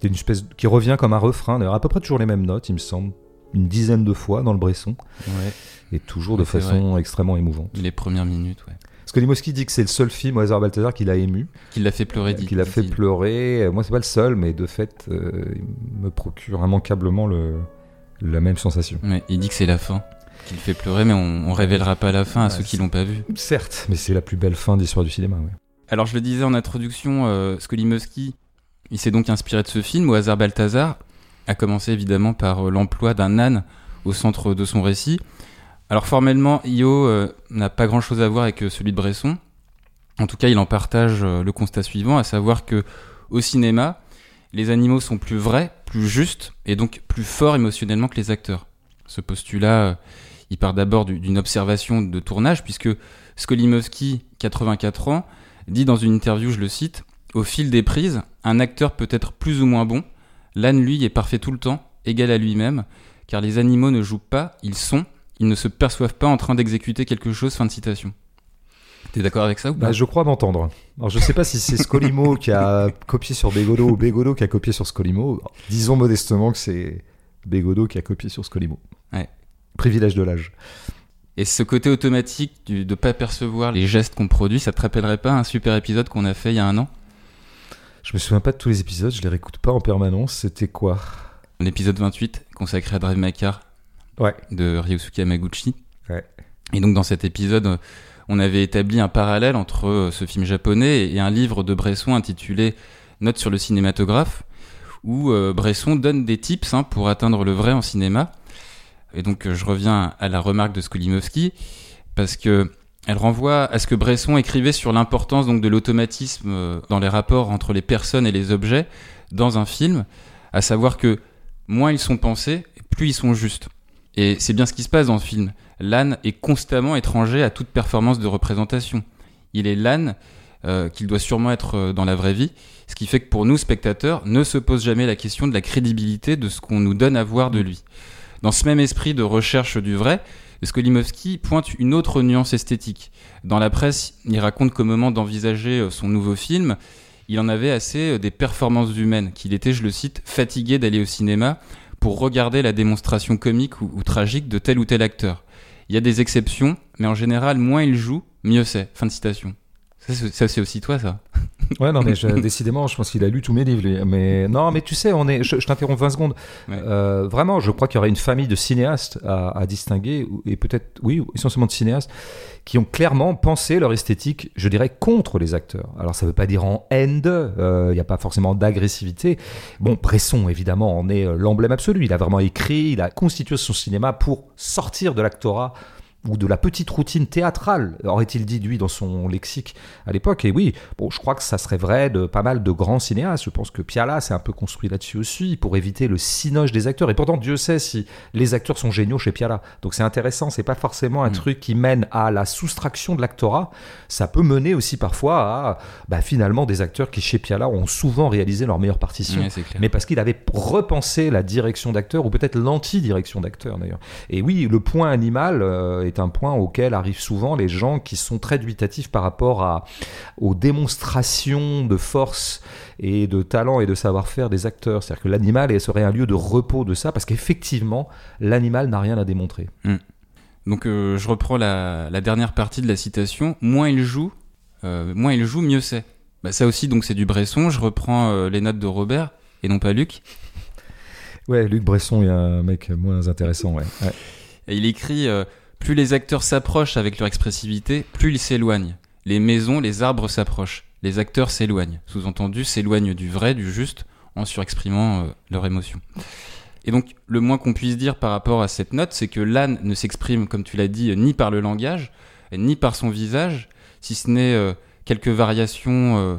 C'est une espèce qui revient comme un refrain, d'ailleurs à peu près toujours les mêmes notes, il me semble, une dizaine de fois dans le Bresson, Ouais. et toujours de Ouais, façon extrêmement émouvante. Les premières minutes, ouais. Skolimowski dit que c'est le seul film Au hasard Balthazar qu'il a ému, Qui l'a fait pleurer, dit. qu'il a fait pleurer. Moi, c'est pas le seul, mais de fait, euh, il me procure immanquablement le, la même sensation. Ouais, il dit que c'est la fin. Qu'il fait pleurer, mais on, on révélera pas la fin à Ouais, ceux qui l'ont pas vu. Certes, mais c'est la plus belle fin d'histoire du cinéma. ouais. Alors je le disais en introduction, euh, Skolimowski, il s'est donc inspiré de ce film, au hasard Balthazar, a commencé évidemment par euh, l'emploi d'un âne au centre de son récit. Alors formellement, Io euh, n'a pas grand-chose à voir avec euh, celui de Bresson. En tout cas, il en partage euh, le constat suivant, à savoir que au cinéma, les animaux sont plus vrais, plus justes et donc plus forts émotionnellement que les acteurs. Ce postulat, il part d'abord du- d'une observation de tournage, puisque Skolimowski, 84 ans, dit dans une interview, je le cite, Au fil des prises, un acteur peut être plus ou moins bon. L'âne, lui, est parfait tout le temps, égal à lui-même, car les animaux ne jouent pas, ils sont, ils ne se perçoivent pas en train d'exécuter quelque chose. Fin de citation. T'es d'accord avec ça ou pas? Bah, je crois m'entendre. Alors, je sais pas si c'est Scolimo [LAUGHS] qui a copié sur Bégodeau ou Bégodeau qui a copié sur Scolimo. Disons modestement que c'est Bégodeau qui a copié sur Scolimo. Ouais. Privilège de l'âge. Et ce côté automatique du, de pas percevoir les gestes qu'on produit, ça te rappellerait pas un super épisode qu'on a fait il y a un an? Je me souviens pas de tous les épisodes, je les réécoute pas en permanence. C'était quoi? Un épisode 28 consacré à Drive My Car Ouais. de Ryosuke Yamaguchi. Ouais. Et donc dans cet épisode, on avait établi un parallèle entre euh, ce film japonais et un livre de Bresson intitulé Notes sur le cinématographe, où euh, Bresson donne des tips hein, pour atteindre le vrai en cinéma. Et donc je reviens à la remarque de Skolimowski, parce que elle renvoie à ce que Bresson écrivait sur l'importance donc de l'automatisme euh, dans les rapports entre les personnes et les objets dans un film, à savoir que moins ils sont pensés, plus ils sont justes. Et c'est bien ce qui se passe dans ce film. L'âne est constamment étranger à toute performance de représentation. Il est l'âne euh, qu'il doit sûrement être euh, dans la vraie vie, ce qui fait que pour nous, spectateurs, ne se pose jamais la question de la crédibilité de ce qu'on nous donne à voir de lui. Dans ce même esprit de recherche du vrai, Skolimowski pointe une autre nuance esthétique. Dans la presse, il raconte qu'au moment d'envisager euh, son nouveau film, il en avait assez des performances humaines, qu'il était, je le cite, fatigué d'aller au cinéma pour regarder la démonstration comique ou, tragique de tel ou tel acteur. Il y a des exceptions, mais en général, moins il joue, mieux c'est. Fin de citation. Ça, c'est- aussi toi, ça. Ouais, non, mais je- [LAUGHS] décidément, je pense qu'il a lu tous mes livres. lui. Mais non, mais tu sais, on est. Je, je t'interromps 20 secondes. Ouais. Euh, vraiment, je crois qu'il y aurait une famille de cinéastes à, à distinguer, et peut-être, oui, essentiellement de cinéastes, qui ont clairement pensé leur esthétique, je dirais, contre les acteurs. Alors, ça veut pas dire en haine d'eux. euh, Il n'y a pas forcément d'agressivité. Bon, Bresson, évidemment, en est euh, l'emblème absolu. Il a vraiment écrit, il a constitué son cinéma pour sortir de l'actorat ou de la petite routine théâtrale, aurait-il dit lui dans son lexique à l'époque. Et oui, bon, je crois que ça serait vrai de pas mal de grands cinéastes. Je pense que Piala s'est un peu construit là-dessus aussi pour éviter le cinoche des acteurs. Et pourtant, Dieu sait si les acteurs sont géniaux chez Piala. Donc c'est intéressant. C'est pas forcément un Mm. truc qui mène à la soustraction de l'actorat. Ça peut mener aussi parfois à, bah, finalement, des acteurs qui chez Piala ont souvent réalisé leur meilleure partition mais parce qu'il avait repensé la direction d'acteur, ou peut-être l'anti-direction d'acteur d'ailleurs. Et oui, le point animal euh, est un point auquel arrivent souvent les gens qui sont très dubitatifs par rapport à, aux démonstrations de force et de talent et de savoir-faire des acteurs. C'est-à-dire que l'animal serait un lieu de repos de ça, parce qu'effectivement, l'animal n'a rien à démontrer. Donc euh, je reprends la, la dernière partie de la citation. Moins il joue, euh, moins il joue, mieux c'est. Bah, ça aussi, donc c'est du Bresson. Je reprends euh, les notes de Robert et non pas Luc. Ouais, Luc Bresson est un mec moins intéressant, ouais. Ouais. Et il écrit Plus les acteurs s'approchent avec leur expressivité, plus ils s'éloignent. Les maisons, les arbres s'approchent. Les acteurs s'éloignent. Sous-entendu, s'éloignent du vrai, du juste, en surexprimant euh, leur émotion. Et donc, le moins qu'on puisse dire par rapport à cette note, c'est que l'âne ne s'exprime, comme tu l'as dit, ni par le langage, ni par son visage, si ce n'est euh, quelques variations euh,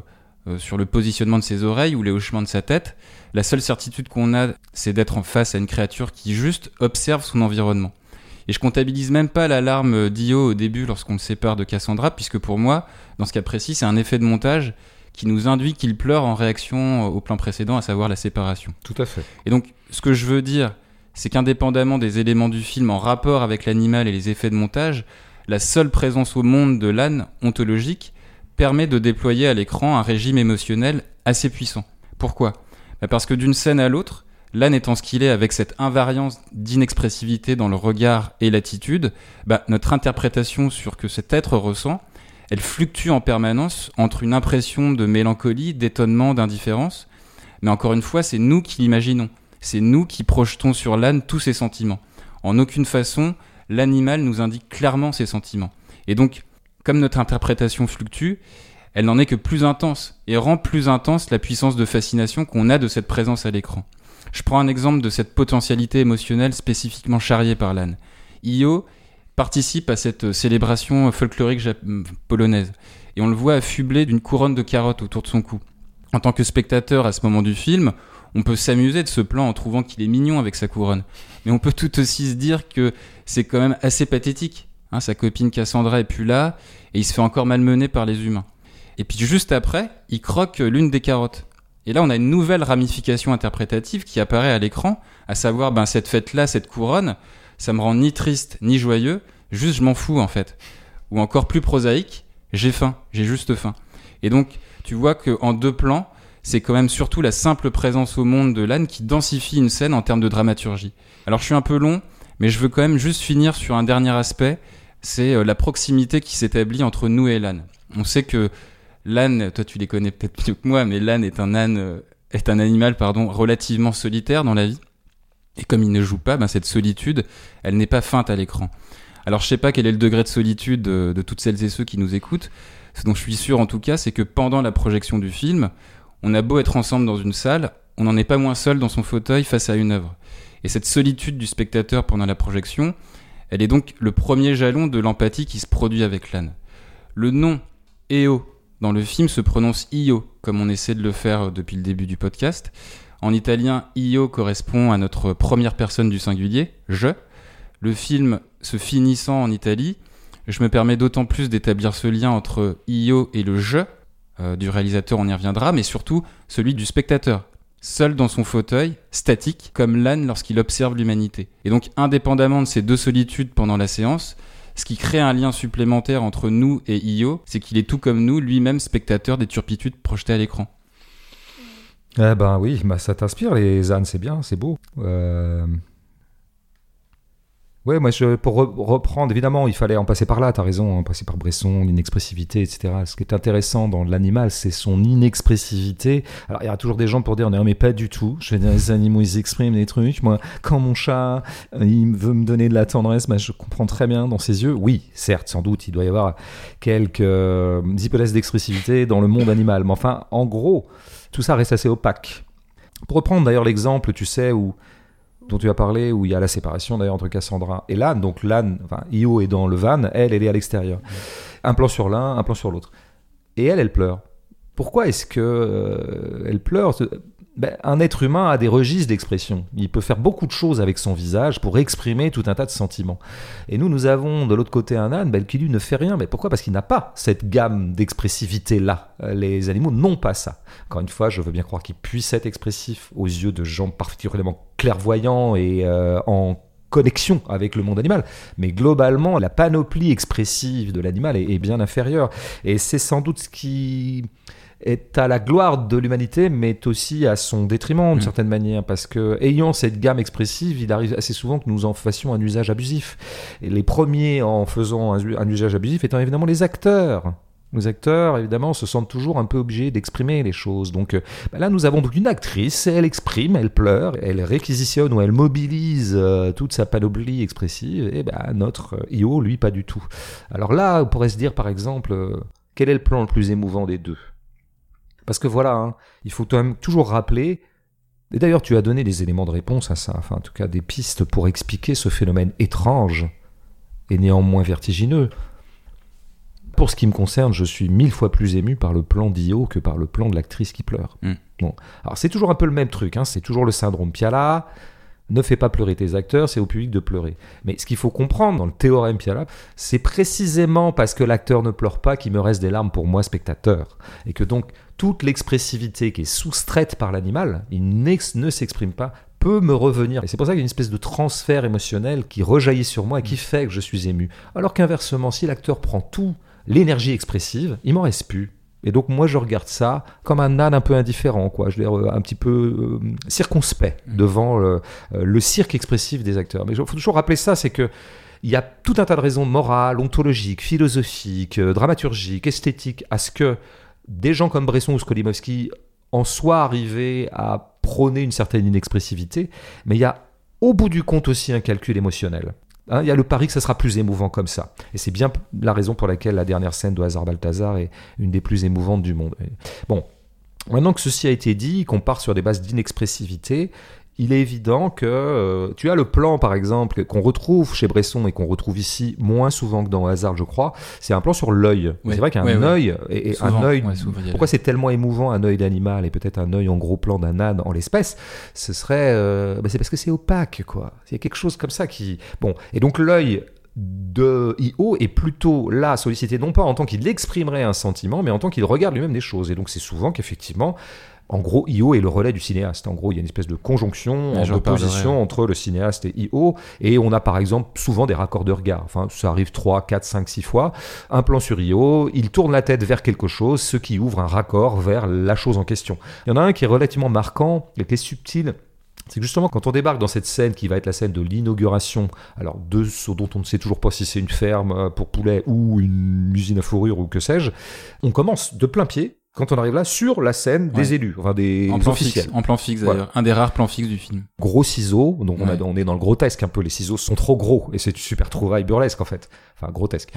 euh, sur le positionnement de ses oreilles ou les hochements de sa tête. La seule certitude qu'on a, c'est d'être en face à une créature qui juste observe son environnement. Et je comptabilise même pas l'alarme d'Io au début lorsqu'on le sépare de Cassandra, puisque pour moi, dans ce cas précis, c'est un effet de montage qui nous induit qu'il pleure en réaction au plan précédent, à savoir la séparation. Tout à fait. Et donc, ce que je veux dire, c'est qu'indépendamment des éléments du film en rapport avec l'animal et les effets de montage, la seule présence au monde de l'âne ontologique permet de déployer à l'écran un régime émotionnel assez puissant. Pourquoi? Bah Parce que d'une scène à l'autre, l'âne étant ce qu'il est avec cette invariance d'inexpressivité dans le regard et l'attitude, bah, notre interprétation sur que cet être ressent, elle fluctue en permanence entre une impression de mélancolie, d'étonnement, d'indifférence, mais encore une fois, c'est nous qui l'imaginons, c'est nous qui projetons sur l'âne tous ses sentiments. En aucune façon, l'animal nous indique clairement ses sentiments. Et donc, comme notre interprétation fluctue, elle n'en est que plus intense et rend plus intense la puissance de fascination qu'on a de cette présence à l'écran. Je prends un exemple de cette potentialité émotionnelle spécifiquement charriée par l'âne. Io participe à cette célébration folklorique polonaise et on le voit affublé d'une couronne de carottes autour de son cou. En tant que spectateur à ce moment du film, on peut s'amuser de ce plan en trouvant qu'il est mignon avec sa couronne. Mais on peut tout aussi se dire que c'est quand même assez pathétique Hein, sa copine Cassandra est plus là et il se fait encore malmener par les humains. Et puis juste après, il croque l'une des carottes. Et là, on a une nouvelle ramification interprétative qui apparaît à l'écran, à savoir, ben, cette fête-là, cette couronne, ça me rend ni triste ni joyeux, juste je m'en fous en fait. Ou encore plus prosaïque, j'ai faim, j'ai juste faim. Et donc, tu vois qu'en deux plans, c'est quand même surtout la simple présence au monde de l'âne qui densifie une scène en termes de dramaturgie. Alors je suis un peu long, mais je veux quand même juste finir sur un dernier aspect c'est euh, la proximité qui s'établit entre nous et l'âne. On sait que l'âne, toi tu les connais peut-être mieux que moi, mais l'âne est un âne, euh, est un animal pardon relativement solitaire dans la vie. Et comme il ne joue pas, ben cette solitude, elle n'est pas feinte à l'écran. Alors je sais pas quel est le degré de solitude de, de, toutes celles et ceux qui nous écoutent. Ce dont je suis sûr en tout cas, c'est que pendant la projection du film, on a beau être ensemble dans une salle, on n'en est pas moins seul dans son fauteuil face à une œuvre. Et cette solitude du spectateur pendant la projection, elle est donc le premier jalon de l'empathie qui se produit avec l'âne. Le nom Eo dans le film se prononce Io, comme on essaie de le faire depuis le début du podcast. En italien, Io correspond à notre première personne du singulier, je. Le film se finissant en Italie, je me permets d'autant plus d'établir ce lien entre Io et le je euh, du réalisateur, on y reviendra, mais surtout celui du spectateur, seul dans son fauteuil, statique, comme l'âne lorsqu'il observe l'humanité. Et donc, indépendamment de ces deux solitudes pendant la séance, ce qui crée un lien supplémentaire entre nous et Io, c'est qu'il est tout comme nous, lui-même spectateur des turpitudes projetées à l'écran. Eh ben oui, bah ça t'inspire les ânes, c'est bien, c'est beau. Euh, Ouais, moi, pour reprendre, évidemment, il fallait en passer par là, tu as raison, en passer par Bresson, l'inexpressivité, etc. Ce qui est intéressant dans l'animal, c'est son inexpressivité. Alors, il y aura toujours des gens pour dire, non, mais pas du tout. Je veux dire, les animaux, ils expriment des trucs. Moi, quand mon chat, euh, il veut me donner de la tendresse, bah, je comprends très bien dans ses yeux. Oui, certes, sans doute, il doit y avoir quelques euh, hypothèses d'expressivité dans le monde animal. Mais enfin, en gros, tout ça reste assez opaque. Pour reprendre d'ailleurs l'exemple, tu sais, où dont tu as parlé, où il y a la séparation d'ailleurs entre Cassandra et l'âne. Donc l'âne, enfin Io est dans le van, elle, elle est à l'extérieur. Un plan sur l'un, un plan sur l'autre. Et elle, elle pleure. Pourquoi est-ce que euh, elle pleure? Ben, un être humain a des registres d'expression. Il peut faire beaucoup de choses avec son visage pour exprimer tout un tas de sentiments. Et nous, nous avons de l'autre côté un âne ben, qui lui ne fait rien. Mais pourquoi? Parce qu'il n'a pas cette gamme d'expressivité-là. Les animaux n'ont pas ça. Encore une fois, je veux bien croire qu'il puisse être expressif aux yeux de gens particulièrement clairvoyants et euh, en connexion avec le monde animal. Mais globalement, la panoplie expressive de l'animal est, bien inférieure. Et c'est sans doute ce qui est à la gloire de l'humanité, mais aussi à son détriment d'une mm. certaine manière, parce que ayant cette gamme expressive, il arrive assez souvent que nous en fassions un usage abusif. Et les premiers en faisant un, usage abusif étant évidemment les acteurs Les acteurs, évidemment, se sentent toujours un peu obligés d'exprimer les choses. Donc euh, bah là, nous avons donc une actrice, elle exprime, elle pleure, elle réquisitionne ou elle mobilise euh, toute sa panoplie expressive, et ben notre euh, IO, lui, pas du tout. Alors là, on pourrait se dire, par exemple, quel est le plan le plus émouvant des deux? Parce que voilà, hein, il faut quand même toujours rappeler, et d'ailleurs tu as donné des éléments de réponse à ça, enfin en tout cas des pistes pour expliquer ce phénomène étrange et néanmoins vertigineux pour ce qui me concerne, je suis mille fois plus ému par le plan d'Io que par le plan de l'actrice qui pleure. Mm. Bon. Alors c'est toujours un peu le même truc, hein. c'est toujours le syndrome Piala. Ne fais pas pleurer tes acteurs, c'est au public de pleurer. Mais ce qu'il faut comprendre dans le théorème Piala, c'est précisément parce que l'acteur ne pleure pas qu'il me reste des larmes pour moi, spectateur. Et que donc toute l'expressivité qui est soustraite par l'animal, il ne s'exprime pas, peut me revenir. Et c'est pour ça qu'il y a une espèce de transfert émotionnel qui rejaillit sur moi et qui fait que je suis ému. Alors qu'inversement, si l'acteur prend tout l'énergie expressive, il m'en reste plus. Et donc moi je regarde ça comme un âne un peu indifférent, quoi. Je veux dire, euh, un petit peu euh, circonspect mmh. devant euh, le cirque expressif des acteurs. Mais il faut toujours rappeler ça, c'est que il y a tout un tas de raisons morales, ontologiques, philosophiques, dramaturgiques, esthétiques à ce que des gens comme Bresson ou Skolimowski en soient arrivés à prôner une certaine inexpressivité, mais il y a au bout du compte aussi un calcul émotionnel. Hein, il y a le pari que ça sera plus émouvant comme ça. Et c'est bien la raison pour laquelle la dernière scène de Hazard Balthazar est une des plus émouvantes du monde. Bon, maintenant que ceci a été dit, qu'on part sur des bases d'inexpressivité, il est évident que euh, tu as le plan, par exemple, qu'on retrouve chez Bresson et qu'on retrouve ici moins souvent que dans Hazard, je crois. C'est un plan sur l'œil. c'est vrai qu'un œil et, un œil. pourquoi c'est tellement émouvant un œil d'animal et peut-être un œil en gros plan d'un âne en l'espèce? Ce serait, euh, bah, c'est parce que c'est opaque, quoi. Il y a quelque chose comme ça qui, bon. Et donc l'œil de IO est plutôt là sollicité non pas en tant qu'il exprimerait un sentiment, mais en tant qu'il regarde lui-même des choses. Et donc c'est souvent qu'effectivement, en gros, Io est le relais du cinéaste. En gros, il y a une espèce de conjonction, en opposition entre le cinéaste et Io. Et on a par exemple souvent des raccords de regard. Enfin, ça arrive 3, 4, 5, 6 fois. Un plan sur Io, il tourne la tête vers quelque chose, ce qui ouvre un raccord vers la chose en question. Il y en a un qui est relativement marquant, et qui est subtil. C'est que justement, quand on débarque dans cette scène qui va être la scène de l'inauguration, alors de ce dont on ne sait toujours pas si c'est une ferme euh, pour poulets ou une usine à fourrure ou que sais-je, on commence de plein pied quand on arrive là sur la scène des élus, enfin des en plan officiels. Fixe, en plan fixe d'ailleurs, un des rares plans fixes du film. Gros ciseaux, donc on, a, on, est dans le grotesque un peu, les ciseaux sont trop gros et c'est une super trouvaille burlesque en fait, enfin grotesque.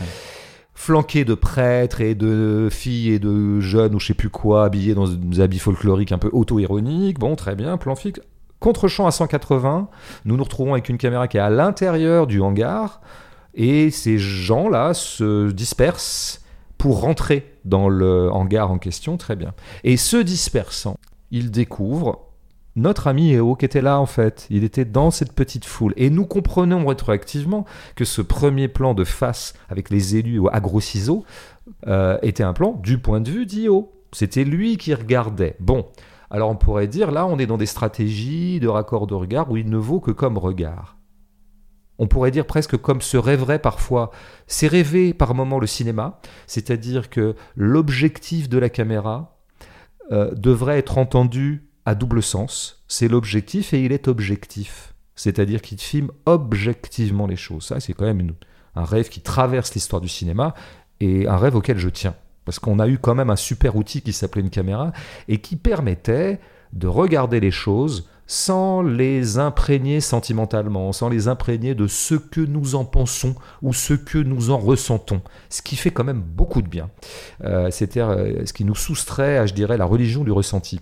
Flanqué de prêtres et de filles et de jeunes ou je sais plus quoi, habillés dans des habits folkloriques un peu auto-ironiques, bon très bien, plan fixe. Contre-champ à 180, nous nous retrouvons avec une caméra qui est à l'intérieur du hangar et ces gens-là se dispersent pour rentrer dans le hangar en question, très bien. Et se dispersant, il découvre notre ami Eo qui était là en fait. Il était dans cette petite foule. Et nous comprenons rétroactivement que ce premier plan de face avec les élus à gros ciseaux euh, était un plan du point de vue d'Io. C'était lui qui regardait. Bon, alors on pourrait dire là on est dans des stratégies de raccord de regard où il ne vaut que comme regard on pourrait dire presque comme se rêverait parfois, c'est rêver par moment le cinéma, c'est-à-dire que l'objectif de la caméra euh, devrait être entendu à double sens. C'est l'objectif et il est objectif, c'est-à-dire qu'il filme objectivement les choses. Ça, c'est quand même un rêve qui traverse l'histoire du cinéma et un rêve auquel je tiens. Parce qu'on a eu quand même un super outil qui s'appelait une caméra et qui permettait de regarder les choses sans les imprégner sentimentalement, sans les imprégner de ce que nous en pensons ou ce que nous en ressentons, ce qui fait quand même beaucoup de bien. Euh, C'était euh, ce qui nous soustrait à, je dirais, la religion du ressenti.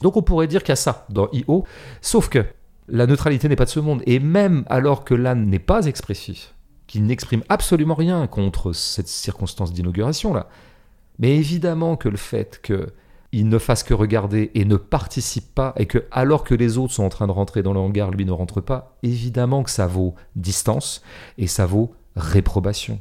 Donc on pourrait dire qu'il y a ça dans IO, sauf que la neutralité n'est pas de ce monde, et même alors que l'âne n'est pas expressif, qu'il n'exprime absolument rien contre cette circonstance d'inauguration là, mais évidemment que le fait que il ne fasse que regarder et ne participe pas, et que alors que les autres sont en train de rentrer dans le hangar, lui ne rentre pas, évidemment que ça vaut distance et ça vaut réprobation.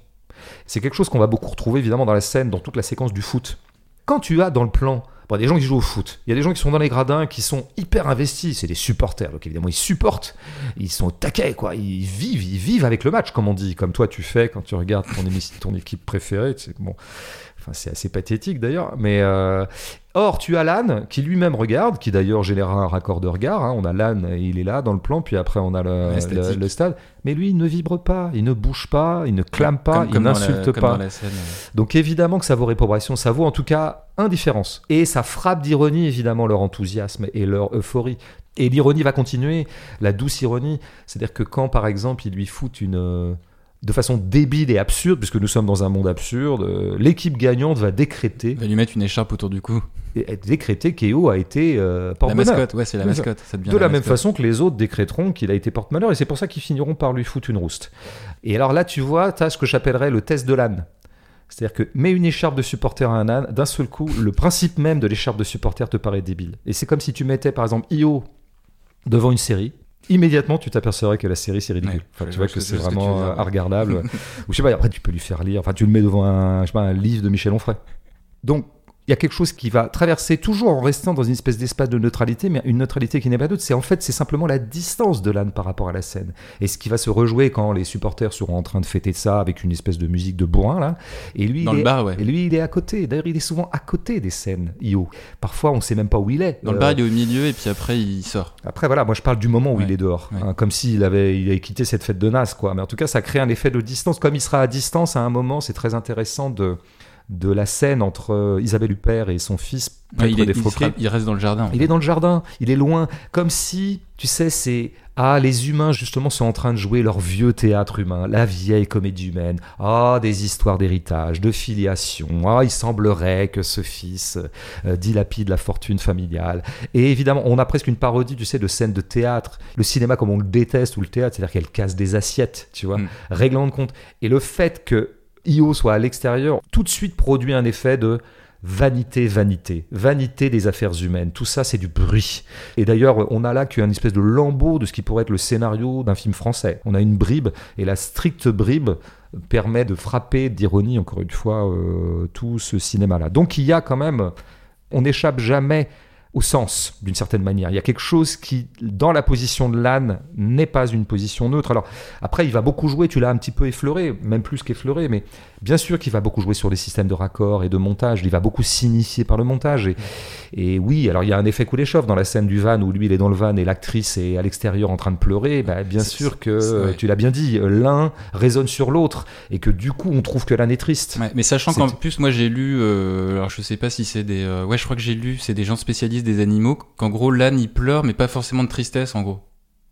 C'est quelque chose qu'on va beaucoup retrouver évidemment dans la scène, dans toute la séquence du foot. Quand tu as dans le plan des gens qui jouent au foot, il y a des gens qui sont dans les gradins, qui sont hyper investis, c'est des supporters, donc évidemment ils supportent, ils sont au taquet, quoi, ils vivent, ils vivent avec le match, comme on dit, comme toi tu fais quand tu regardes ton, ton équipe préférée, bon, Enfin, c'est assez pathétique d'ailleurs. Mais euh, or, tu as l'âne qui lui-même regarde, qui d'ailleurs génère un raccord de regard. hein. On a l'âne, il est là dans le plan, puis après on a le, stade. Mais lui, il ne vibre pas, il ne bouge pas, il ne clame pas, Comme- il comme dans la- n'insulte pas. scène. Donc évidemment que ça vaut réprobation, ça vaut en tout cas indifférence. Et ça frappe d'ironie évidemment leur enthousiasme et leur euphorie. Et l'ironie va continuer, la douce ironie. C'est-à-dire que quand par exemple ils lui foutent une... de façon débile et absurde, puisque nous sommes dans un monde absurde, euh, l'équipe gagnante va décréter, va lui mettre une écharpe autour du cou. et- et décréter qu'Eo a été euh, La porte-bonheur. mascotte, ouais, c'est la mascotte. Ça De la même façon que les autres décréteront qu'il a été porte-malheur, et c'est pour ça qu'ils finiront par lui foutre une rouste. Et alors là, tu vois, tu as ce que j'appellerais le test de l'âne. C'est-à-dire que mets une écharpe de supporter à un âne, d'un seul coup, le principe même de l'écharpe de supporter te paraît débile. Et c'est comme si tu mettais, par exemple, Io devant une série. Immédiatement, tu t'apercevrais que la série c'est ridicule. Ouais, Enfin, tu vois que ce- c'est que vraiment dire. euh, regardable. [LAUGHS] Ou je sais pas, après tu peux lui faire lire. Enfin, tu le mets devant un, je sais pas, un livre de Michel Onfray. Donc, il y a quelque chose qui va traverser toujours en restant dans une espèce d'espace de neutralité, mais une neutralité qui n'est pas neutre. C'est en fait, c'est simplement la distance de l'âne par rapport à la scène. Et ce qui va se rejouer quand les supporters seront en train de fêter ça avec une espèce de musique de bourrin, là. Et lui, Dans il le est- bar, ouais. et lui, il est à côté. D'ailleurs, il est souvent à côté des scènes, Io. Parfois, on sait même pas où il est. Dans le Euh, bar, il est au milieu et puis après, il sort. après, voilà, moi je parle du moment où Ouais. il est dehors, Ouais. hein, comme s'il avait, il avait quitté cette fête de Nas, quoi. Mais en tout cas, ça crée un effet de distance. Comme il sera à distance à un moment, c'est très intéressant de, de la scène entre euh, Isabelle Huppert et son fils, il, est- des il reste dans le jardin. Il est dans le jardin, il est loin, comme si, tu sais, c'est ah les humains justement sont en train de jouer leur vieux théâtre humain, la vieille comédie humaine. Ah des histoires d'héritage, de filiation. Ah il semblerait que ce fils euh, dilapide la fortune familiale. Et évidemment, on a presque une parodie, tu sais, de scènes de théâtre. Le cinéma comme on le déteste ou le théâtre, c'est-à-dire qu'elle casse des assiettes, tu vois, Mm. réglant de compte. Et le fait que Io soit à l'extérieur, tout de suite produit un effet de vanité, vanité, vanité des affaires humaines. Tout ça, c'est du bruit. Et d'ailleurs, on a là qu'une espèce de lambeau de ce qui pourrait être le scénario d'un film français. On a une bribe, et la stricte bribe permet de frapper d'ironie, encore une fois, euh, tout ce cinéma-là. Donc il y a quand même, on n'échappe jamais au sens, d'une certaine manière. Il y a quelque chose qui, dans la position de l'âne, n'est pas une position neutre. Alors, après, il va beaucoup jouer, tu l'as un petit peu effleuré, même plus qu'effleuré, mais bien sûr qu'il va beaucoup jouer sur les systèmes de raccord et de montage. Il va beaucoup s'initier par le montage. Et oui, alors il y a un effet Kuleshov dans la scène du van où lui, il est dans le van et l'actrice est à l'extérieur en train de pleurer. Bah, bien sûr que, tu l'as bien dit, l'un résonne sur l'autre et que du coup, on trouve que l'âne est triste. Ouais, mais sachant qu'en plus, moi j'ai lu, euh, alors je sais pas si c'est des, euh, ouais, je crois que j'ai lu, c'est des gens spécialistes des animaux, qu'en gros l'âne il pleure, mais pas forcément de tristesse en gros.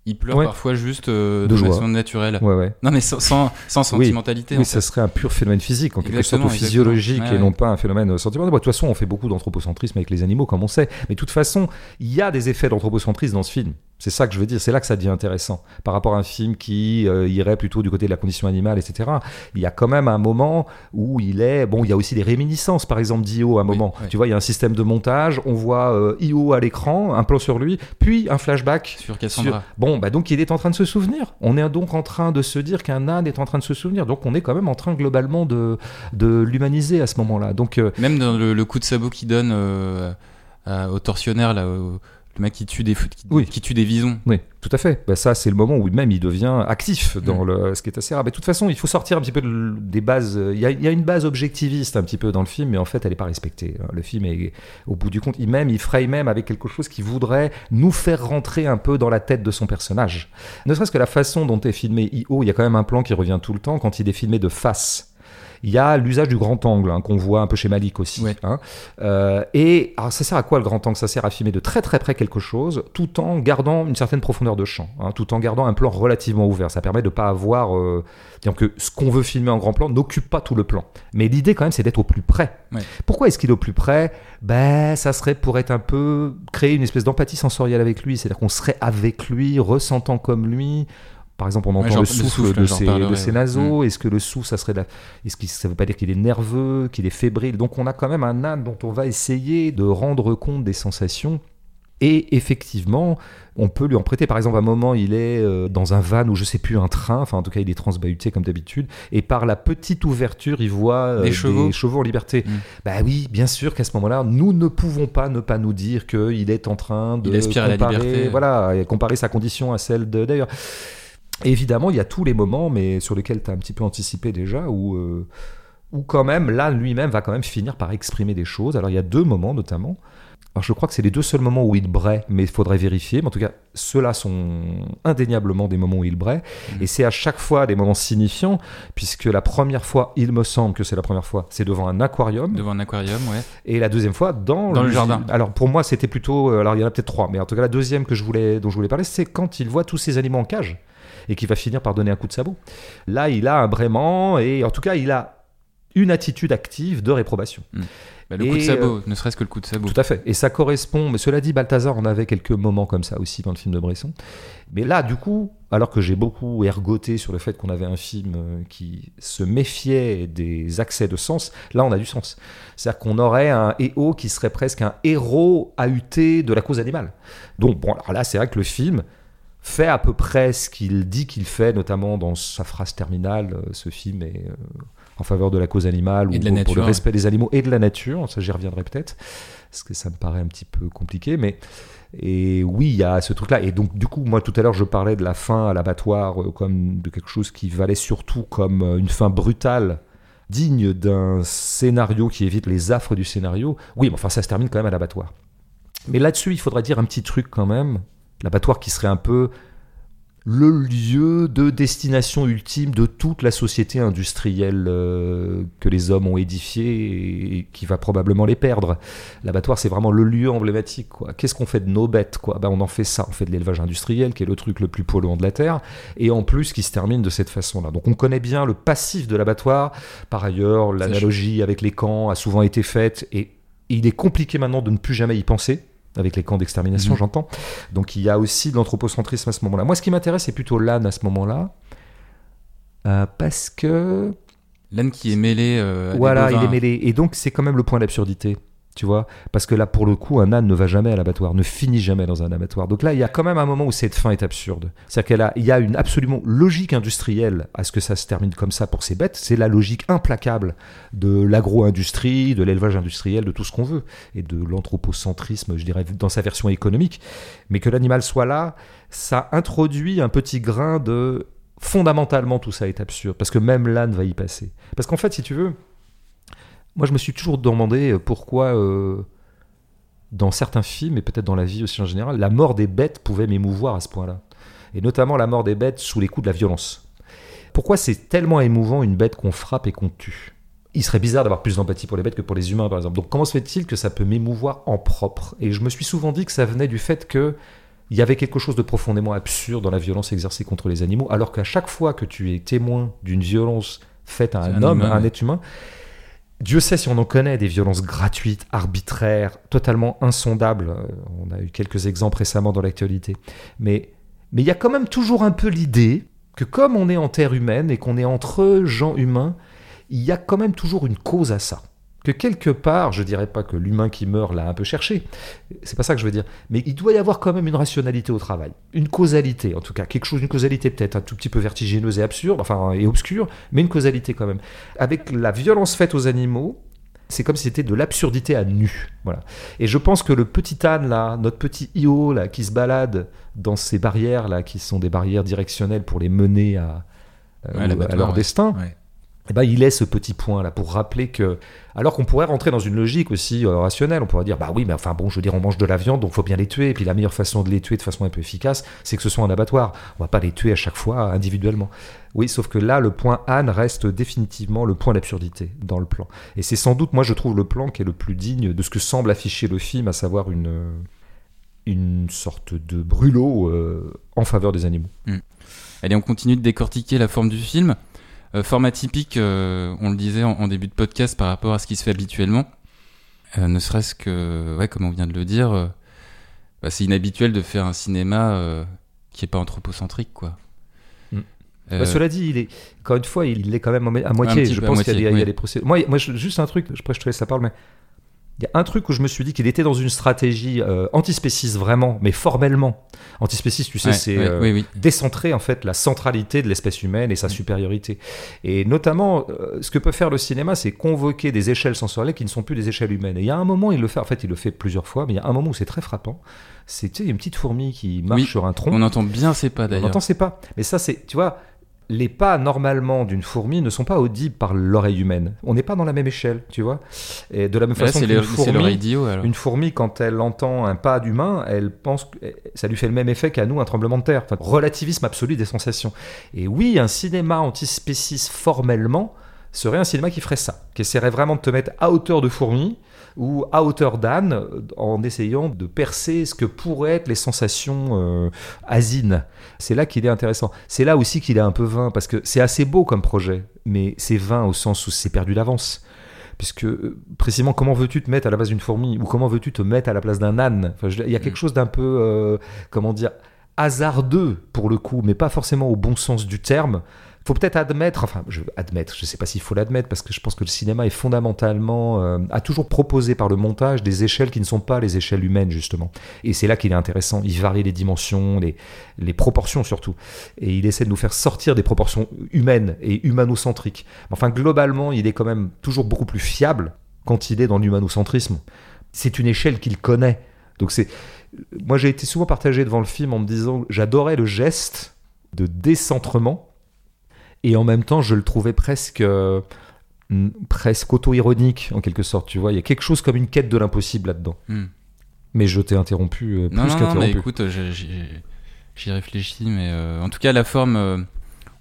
Il pleure Ouais. parfois juste euh, De de, joie. façon naturelle. Ouais, ouais. Non mais sans, sans, sans Oui. sentimentalité. en Oui, fait. ça serait un pur phénomène physique, en quelque sorte, ou physiologique, et non pas un phénomène sentimental. Bon, de toute façon, on fait beaucoup d'anthropocentrisme avec les animaux, comme on sait. Mais de toute façon, il y a des effets d'anthropocentrisme dans ce film. C'est ça que je veux dire. C'est là que ça devient intéressant. Par rapport à un film qui euh, irait plutôt du côté de la condition animale, etc. Il y a quand même un moment où il est. Bon, il y a aussi des réminiscences, par exemple, d'Io à un Oui, moment. oui. Tu vois, il y a un système de montage. On voit euh, Io à l'écran, un plan sur lui, puis un flashback Sur Cassandra. sur- Bon, bah donc il est en train de se souvenir. On est donc en train de se dire qu'un âne est en train de se souvenir. Donc on est quand même en train globalement de, de l'humaniser à ce moment-là. Donc euh, Même dans le, le coup de sabot qu'il donne au tortionnaire là, au- le mec qui tue des qui, Oui. qui tue des visons. oui, tout à fait. Bah, ça c'est le moment où même il devient actif dans le, ce qui est assez rare. Mais de toute façon, il faut sortir un petit peu de- des bases. euh, Il y, a, il y a une base objectiviste un petit peu dans le film, mais en fait elle n'est pas respectée. Le film est au bout du compte, il même, il fraye même avec quelque chose qui voudrait nous faire rentrer un peu dans la tête de son personnage. Ne serait-ce que la façon dont est filmé I.O., il y a quand même un plan qui revient tout le temps quand il est filmé de face. Il y a l'usage du grand angle hein, qu'on voit un peu chez Malik aussi. Ouais. hein. Euh, et alors ça sert à quoi le grand angle? Ça sert à filmer de très très près quelque chose, tout en gardant une certaine profondeur de champ, hein, tout en gardant un plan relativement ouvert. Ça permet de pas avoir, euh, disons que ce qu'on veut filmer en grand plan n'occupe pas tout le plan. Mais l'idée quand même, c'est d'être au plus près. Ouais. Pourquoi est-ce qu'il est au plus près? Ben, ça serait pour être un peu créer une espèce d'empathie sensorielle avec lui, c'est-à-dire qu'on serait avec lui, ressentant comme lui. Par exemple, on entend le le souffle, souffle, de, ses, parlerai, de ses ouais. naseaux. Est-ce que le souffle, ça serait de la... Est-ce que ça veut pas dire qu'il est nerveux, qu'il est fébrile? Donc on a quand même un âne dont on va essayer de rendre compte des sensations. Et effectivement, on peut lui en prêter. Par exemple, à un moment, il est euh, dans un van ou je sais plus, un train. Enfin, en tout cas, il est transbahuté comme d'habitude. Et par la petite ouverture, il voit euh, Des chevaux. en liberté. Mm. Bah oui, bien sûr qu'à ce moment-là, nous ne pouvons pas ne pas nous dire qu'il est en train de Il aspire à la comparer, liberté. voilà, et comparer sa condition à celle de d'ailleurs. Évidemment, il y a tous les moments, mais sur lesquels tu as un petit peu anticipé déjà, où, euh, où quand même, là, lui-même va quand même finir par exprimer des choses. Alors il y a deux moments notamment. Alors je crois que c'est les deux seuls moments où il braie, mais il faudrait vérifier. Mais en tout cas, ceux-là sont indéniablement des moments où il braie. Mhm. Et c'est à chaque fois des moments signifiants, puisque la première fois, il me semble que c'est la première fois, c'est devant un aquarium. Devant un aquarium, ouais. Et la deuxième fois, dans, Dans le jardin. Alors pour moi, c'était plutôt. euh, Alors il y en a peut-être trois, mais en tout cas, la deuxième que je voulais, dont je voulais parler, c'est quand il voit tous ces animaux en cage et qu'il va finir par donner un coup de sabot. Là, il a un braiement et en tout cas, il a une attitude active de réprobation. Bah, le coup de sabot, ne serait-ce que le coup de sabot. Tout à fait. Et ça correspond. Mais cela dit, Balthazar en avait quelques moments comme ça aussi dans le film de Bresson. Mais là, du coup, alors que j'ai beaucoup ergoté sur le fait qu'on avait un film euh, qui se méfiait des accès de sens, là, on a du sens. C'est-à-dire qu'on aurait un héros qui serait presque un héros AUT de la cause animale. Donc, bon, alors là, c'est vrai que le film fait à peu près ce qu'il dit qu'il fait, notamment dans sa phrase terminale. euh, Ce film est euh, en faveur de la cause animale Et ou de la pour le ouais. respect des animaux et de la nature. Ça, j'y reviendrai peut-être parce que ça me paraît un petit peu compliqué, mais et oui, il y a ce truc-là. Et donc, du coup, moi, tout à l'heure, je parlais de la fin à l'abattoir euh, comme de quelque chose qui valait surtout comme une fin brutale, digne d'un scénario qui évite les affres du scénario. Oui, mais enfin, ça se termine quand même à l'abattoir. Mais là-dessus, il faudrait dire un petit truc quand même. L'abattoir qui serait un peu le lieu de destination ultime de toute la société industrielle euh, que les hommes ont édifiée et qui va probablement les perdre. L'abattoir, c'est vraiment le lieu emblématique. quoi. Qu'est-ce qu'on fait de nos bêtes quoi? Ben, On en fait ça. On fait de l'élevage industriel, qui est le truc le plus polluant de la Terre, et en plus qui se termine de cette façon-là. Donc on connaît bien le passif de l'abattoir. Par ailleurs, l'analogie avec les camps a souvent été faite, et il est compliqué maintenant de ne plus jamais y penser. Avec les camps d'extermination, Mhm. j'entends. Donc il y a aussi de l'anthropocentrisme à ce moment-là. Moi, ce qui m'intéresse, c'est plutôt l'âne à ce moment-là. Euh, parce que L'âne qui est mêlé. euh, à des voilà, il est mêlé. Et donc, c'est quand même le point d'absurdité. Tu vois Parce que là, pour le coup, un âne ne va jamais à l'abattoir, ne finit jamais dans un abattoir. Donc là, il y a quand même un moment où cette fin est absurde. C'est-à-dire qu'il y a une absolument logique industrielle à ce que ça se termine comme ça pour ces bêtes. C'est la logique implacable de l'agro-industrie, de l'élevage industriel, de tout ce qu'on veut. Et de l'anthropocentrisme, je dirais, dans sa version économique. Mais que l'animal soit là, ça introduit un petit grain de fondamentalement tout ça est absurde parce que même l'âne va y passer. Parce qu'en fait, si tu veux, moi je me suis toujours demandé euh, pourquoi euh, dans certains films et peut-être dans la vie aussi en général, la mort des bêtes pouvait m'émouvoir à ce point-là. Et notamment la mort des bêtes sous les coups de la violence. Pourquoi c'est tellement émouvant une bête qu'on frappe et qu'on tue? Il serait bizarre d'avoir plus d'empathie pour les bêtes que pour les humains, par exemple. Donc comment se fait-il que ça peut m'émouvoir en propre? Et je me suis souvent dit que ça venait du fait que il y avait quelque chose de profondément absurde dans la violence exercée contre les animaux, alors qu'à chaque fois que tu es témoin d'une violence faite à un, un homme, humain, à un ouais. être humain, Dieu sait si on en connaît des violences gratuites, arbitraires, totalement insondables. Euh, On a eu quelques exemples récemment dans l'actualité. Mais mais il y a quand même toujours un peu l'idée que comme on est en terre humaine et qu'on est entre gens humains, il y a quand même toujours une cause à ça. Que quelque part, je dirais pas que l'humain qui meurt l'a un peu cherché, c'est pas ça que je veux dire, mais il doit y avoir quand même une rationalité au travail, une causalité en tout cas, quelque chose, une causalité peut-être un tout petit peu vertigineuse et absurde, enfin et obscure, mais une causalité quand même. Avec la violence faite aux animaux, c'est comme si c'était de l'absurdité à nu, voilà. Et je pense que le petit âne là, notre petit io là, qui se balade dans ces barrières là, qui sont des barrières directionnelles pour les mener à, euh, Ouais, à l'abattoir, leur ouais. destin, Ouais. Eh ben, il est ce petit point là pour rappeler que, alors qu'on pourrait rentrer dans une logique aussi euh, rationnelle, on pourrait dire bah oui, mais enfin bon, je veux dire, on mange de la viande, donc faut bien les tuer. Et puis la meilleure façon de les tuer de façon un peu efficace, c'est que ce soit un abattoir. On va pas les tuer à chaque fois individuellement. Oui, sauf que là, le point Anne reste définitivement le point d'absurdité dans le plan. Et c'est sans doute, moi, je trouve le plan qui est le plus digne de ce que semble afficher le film, à savoir une une sorte de brûlot euh, en faveur des animaux. Allez, on continue de décortiquer la forme du film. Euh, format typique, euh, on le disait en, en début de podcast par rapport à ce qui se fait habituellement. Euh, ne serait-ce que, ouais, comme on vient de le dire, bah, c'est inhabituel de faire un cinéma qui est pas anthropocentrique, quoi. Mm. Euh, Bah, cela dit, il est, encore une fois, il est quand même à moitié. Je pense qu'il y a, des- oui. procédés. Moi, juste un truc, je, je te laisse la parole, mais il y a un truc où je me suis dit qu'il était dans une stratégie euh, antispéciste vraiment, mais formellement. Antispéciste, tu sais, ouais, c'est ouais, euh, oui, oui. décentrer en fait la centralité de l'espèce humaine et sa Mm. supériorité. Et notamment, euh, ce que peut faire le cinéma, c'est convoquer des échelles sensorielles qui ne sont plus des échelles humaines. Et il y a un moment, il le fait, en fait, il le fait plusieurs fois, mais il y a un moment où c'est très frappant. C'est tu sais, une petite fourmi qui marche sur un tronc. On entend bien ces pas On d'ailleurs. entend c'est pas. Mais ça, c'est, tu vois, les pas normalement d'une fourmi ne sont pas audibles par l'oreille humaine. On n'est pas dans la même échelle, tu vois. Et de la même Là, façon qu'une fourmi, d'Io alors. une fourmi, quand elle entend un pas d'humain, elle pense que ça lui fait le même effet qu'à nous un tremblement de terre. Enfin, relativisme absolu des sensations. Et oui, un cinéma antispéciste formellement serait un cinéma qui ferait ça, qui essaierait vraiment de te mettre à hauteur de fourmi ou à hauteur d'âne en essayant de percer ce que pourraient être les sensations euh, asines. C'est là qu'il est intéressant. C'est là aussi qu'il est un peu vain, parce que c'est assez beau comme projet, mais c'est vain au sens où c'est perdu d'avance. Puisque, euh, précisément, comment veux-tu te mettre à la place d'une fourmi Ou comment veux-tu te mettre à la place d'un âne? Enfin, je- Il y a quelque chose d'un peu, euh, comment dire, hasardeux pour le coup, mais pas forcément au bon sens du terme. Faut peut-être admettre, enfin, je admettre, je sais pas s'il faut l'admettre parce que je pense que le cinéma est fondamentalement euh, a toujours proposé par le montage des échelles qui ne sont pas les échelles humaines justement. Et c'est là qu'il est intéressant. Il varie les dimensions, les, proportions surtout, et il essaie de nous faire sortir des proportions humaines et humanocentriques. Enfin, globalement, il est quand même toujours beaucoup plus fiable quand il est dans l'humanocentrisme. C'est une échelle qu'il connaît. Donc moi j'ai été souvent partagé devant le film en me disant j'adorais le geste de décentrement et en même temps je le trouvais presque euh, presque auto-ironique en quelque sorte tu vois il y a quelque chose comme une quête de l'impossible là-dedans Hmm. mais je t'ai interrompu euh, plus Non, non, non, mais écoute, j'y réfléchis, mais euh, en tout cas, la forme, euh,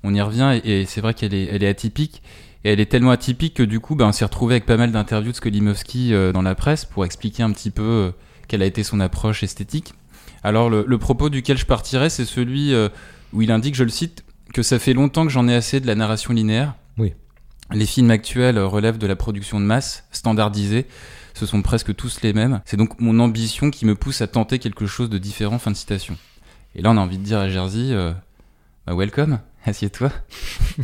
on y revient, et, et c'est vrai qu'elle est, elle est atypique, et elle est tellement atypique que du coup, ben, on s'est retrouvé avec pas mal d'interviews de Skolimowski dans la presse pour expliquer un petit peu quelle a été son approche esthétique. Alors, le, le propos duquel je partirais, c'est celui où il indique, je le cite, que ça fait longtemps que j'en ai assez de la narration linéaire. Oui. Les films actuels relèvent de la production de masse, standardisée, ce sont presque tous les mêmes. C'est donc mon ambition qui me pousse à tenter quelque chose de différent. Fin de citation. Et là, on a envie de dire à Jersey, euh, bah, welcome, [LAUGHS] assieds-toi. [LAUGHS]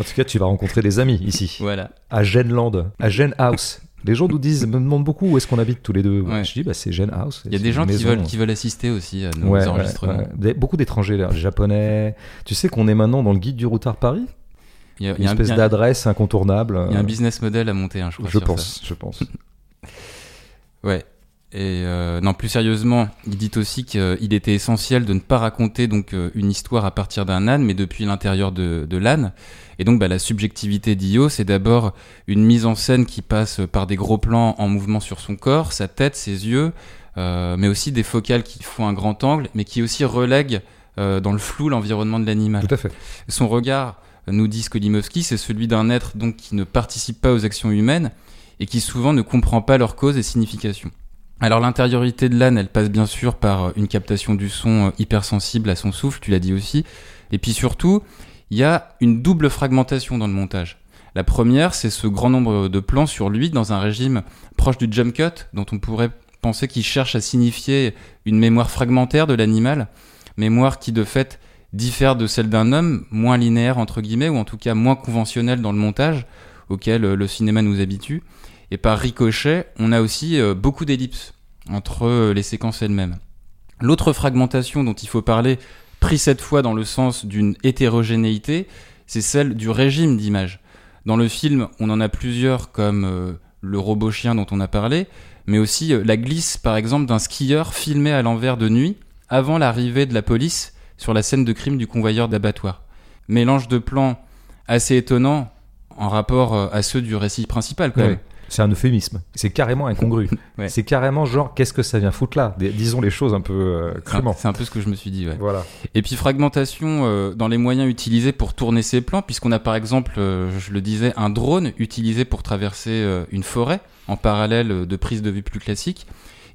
en tout cas tu vas rencontrer des amis ici Voilà. à Genland à Gen House les gens nous disent me demandent beaucoup où est-ce qu'on habite tous les deux? Ouais. je dis bah c'est Gen House Il y a des gens qui veulent, qui veulent assister aussi à nos Ouais, enregistrements. ouais. Des- beaucoup d'étrangers là, des japonais tu sais qu'on est maintenant dans le guide du routard Paris? Il y a, une y a un, espèce d'adresse incontournable il y a un business model à monter, hein, je crois. je ça. pense je pense [LAUGHS] Ouais. Et euh, non, plus sérieusement, il dit aussi qu'il était essentiel de ne pas raconter donc euh, une histoire à partir d'un âne, mais depuis l'intérieur de, de l'âne. Et donc, bah, la subjectivité d'Io, c'est d'abord une mise en scène qui passe par des gros plans en mouvement sur son corps, sa tête, ses yeux, euh, mais aussi des focales qui font un grand angle, mais qui aussi relèguent euh, dans le flou l'environnement de l'animal. tout à fait Son regard, nous dit Skolimowski, c'est celui d'un être donc qui ne participe pas aux actions humaines et qui souvent ne comprend pas leur cause et signification. Alors l'intériorité de l'âne, elle passe bien sûr par une captation du son euh, hypersensible à son souffle, tu l'as dit aussi. Et puis surtout, il y a une double fragmentation dans le montage. La première, c'est ce grand nombre de plans sur lui dans un régime proche du jump cut, dont on pourrait penser qu'il cherche à signifier une mémoire fragmentaire de l'animal, mémoire qui de fait diffère de celle d'un homme, moins linéaire entre guillemets, ou en tout cas moins conventionnelle dans le montage, auquel euh, le cinéma nous habitue. Et par ricochet, on a aussi euh, beaucoup d'ellipses entre euh, les séquences elles-mêmes. L'autre fragmentation dont il faut parler, pris cette fois dans le sens d'une hétérogénéité, c'est celle du régime d'image. Dans le film, on en a plusieurs comme euh, le robot chien dont on a parlé, mais aussi la glisse par exemple d'un skieur filmé à l'envers de nuit avant l'arrivée de la police sur la scène de crime du convoyeur d'abattoir. Mélange de plans assez étonnant en rapport à ceux du récit principal quand Ouais. même. C'est un euphémisme. C'est carrément incongru. [LAUGHS] Ouais. C'est carrément genre, qu'est-ce que ça vient foutre là? Dis- Disons les choses un peu euh, crûment. C'est un peu ce que je me suis dit. Ouais. Voilà. Et puis fragmentation euh, dans les moyens utilisés pour tourner ces plans, puisqu'on a par exemple, euh, je le disais, un drone utilisé pour traverser euh, une forêt en parallèle de prises de vue plus classiques.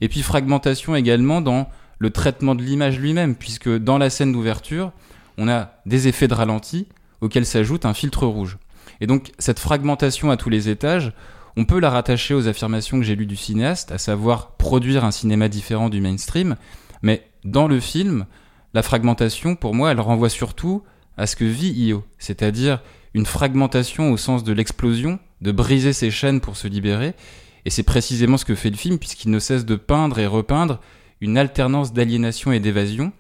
Et puis fragmentation également dans le traitement de l'image lui-même, puisque dans la scène d'ouverture, on a des effets de ralenti auxquels s'ajoute un filtre rouge. Et donc cette fragmentation à tous les étages, on peut la rattacher aux affirmations que j'ai lues du cinéaste, à savoir produire un cinéma différent du mainstream, mais dans le film, la fragmentation, pour moi, elle renvoie surtout à ce que vit Io, c'est-à-dire une fragmentation au sens de l'explosion, de briser ses chaînes pour se libérer, et c'est précisément ce que fait le film, puisqu'il ne cesse de peindre et repeindre une alternance d'aliénation et d'évasion,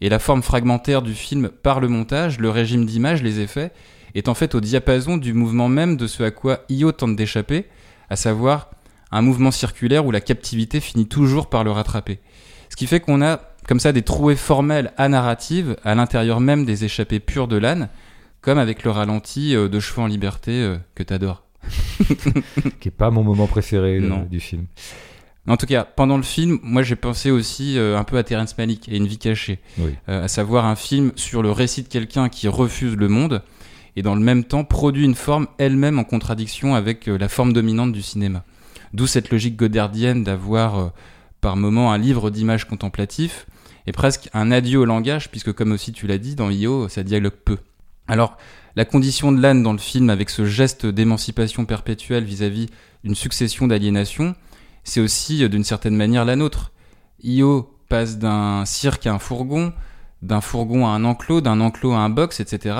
et la forme fragmentaire du film par le montage, le régime d'image, les effets, est en fait au diapason du mouvement même de ce à quoi Io tente d'échapper, à savoir un mouvement circulaire où la captivité finit toujours par le rattraper. Ce qui fait qu'on a comme ça des trouées formelles à narrative à l'intérieur même des échappées pures de l'âne, comme avec le ralenti euh, de Chevaux en liberté euh, que t'adores. [LAUGHS] qui est pas mon moment préféré euh, Non. du film. En tout cas, pendant le film, moi j'ai pensé aussi euh, un peu à Terrence Malick et Une vie cachée, Oui. Euh, à savoir un film sur le récit de quelqu'un qui refuse le monde et dans le même temps produit une forme elle-même en contradiction avec euh, la forme dominante du cinéma. D'où cette logique godardienne d'avoir euh, par moment un livre d'images contemplatifs et presque un adieu au langage, puisque comme aussi tu l'as dit, dans Io, ça dialogue peu. Alors, la condition de l'âne dans le film, avec ce geste d'émancipation perpétuelle vis-à-vis d'une succession d'aliénations, c'est aussi euh, d'une certaine manière la nôtre. Io passe d'un cirque à un fourgon, d'un fourgon à un enclos, d'un enclos à un box, etc.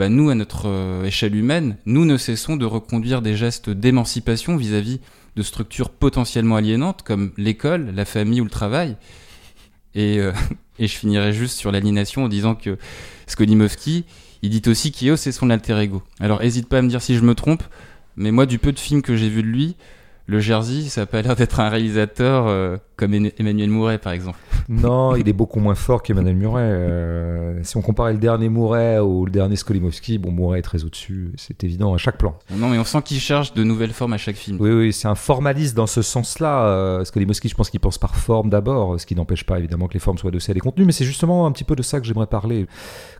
Bah, nous, à notre euh, échelle humaine, nous ne cessons de reconduire des gestes d'émancipation vis-à-vis de structures potentiellement aliénantes comme l'école, la famille ou le travail. Et, euh, [LAUGHS] je finirai juste sur l'aliénation en disant que Skolimowski, il dit aussi qu'Io c'est son alter ego. Alors hésite pas à me dire si je me trompe, mais moi du peu de films que j'ai vu de lui, le Jersey, ça a pas l'air d'être un réalisateur euh, comme Em- Emmanuel Mouret par exemple. [LAUGHS] Non, il est beaucoup moins fort qu'Emmanuel Muret. Euh, si on comparait le dernier Muret ou le dernier Skolimowski, bon, Muret est très au-dessus, c'est évident à chaque plan. Non mais on sent qu'il cherche de nouvelles formes à chaque film. Oui, oui, c'est un formaliste dans ce sens-là. Euh, Skolimowski, je pense qu'il pense par forme d'abord, ce qui n'empêche pas évidemment que les formes soient adossées à des contenus, mais c'est justement un petit peu de ça que j'aimerais parler.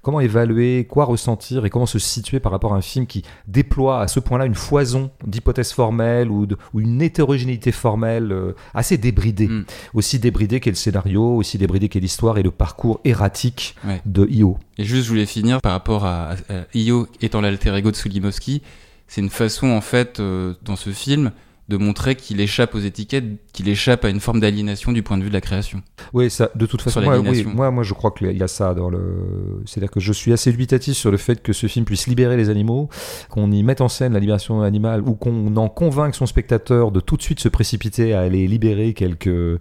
Comment évaluer, quoi ressentir et comment se situer par rapport à un film qui déploie à ce point-là une foison d'hypothèses formelles ou, de- ou une hétérogénéité formelle euh, assez débridée. Mm. Aussi débridée qu'est le scénario, aussi débridée qu'est l'histoire et le parcours erratique Ouais. de Io. Et juste, je voulais finir par rapport à, Io étant l'alter ego de Skolimowski. C'est une façon, en fait, euh, dans ce film, de montrer qu'il échappe aux étiquettes, qu'il échappe à une forme d'aliénation du point de vue de la création. Oui, ça, de toute façon, moi, oui, moi, moi, je crois qu'il y a ça dans le. C'est-à-dire que je suis assez dubitatif sur le fait que ce film puisse libérer les animaux, qu'on y mette en scène la libération animale, ou qu'on en convainque son spectateur de tout de suite se précipiter à aller libérer quelques euh,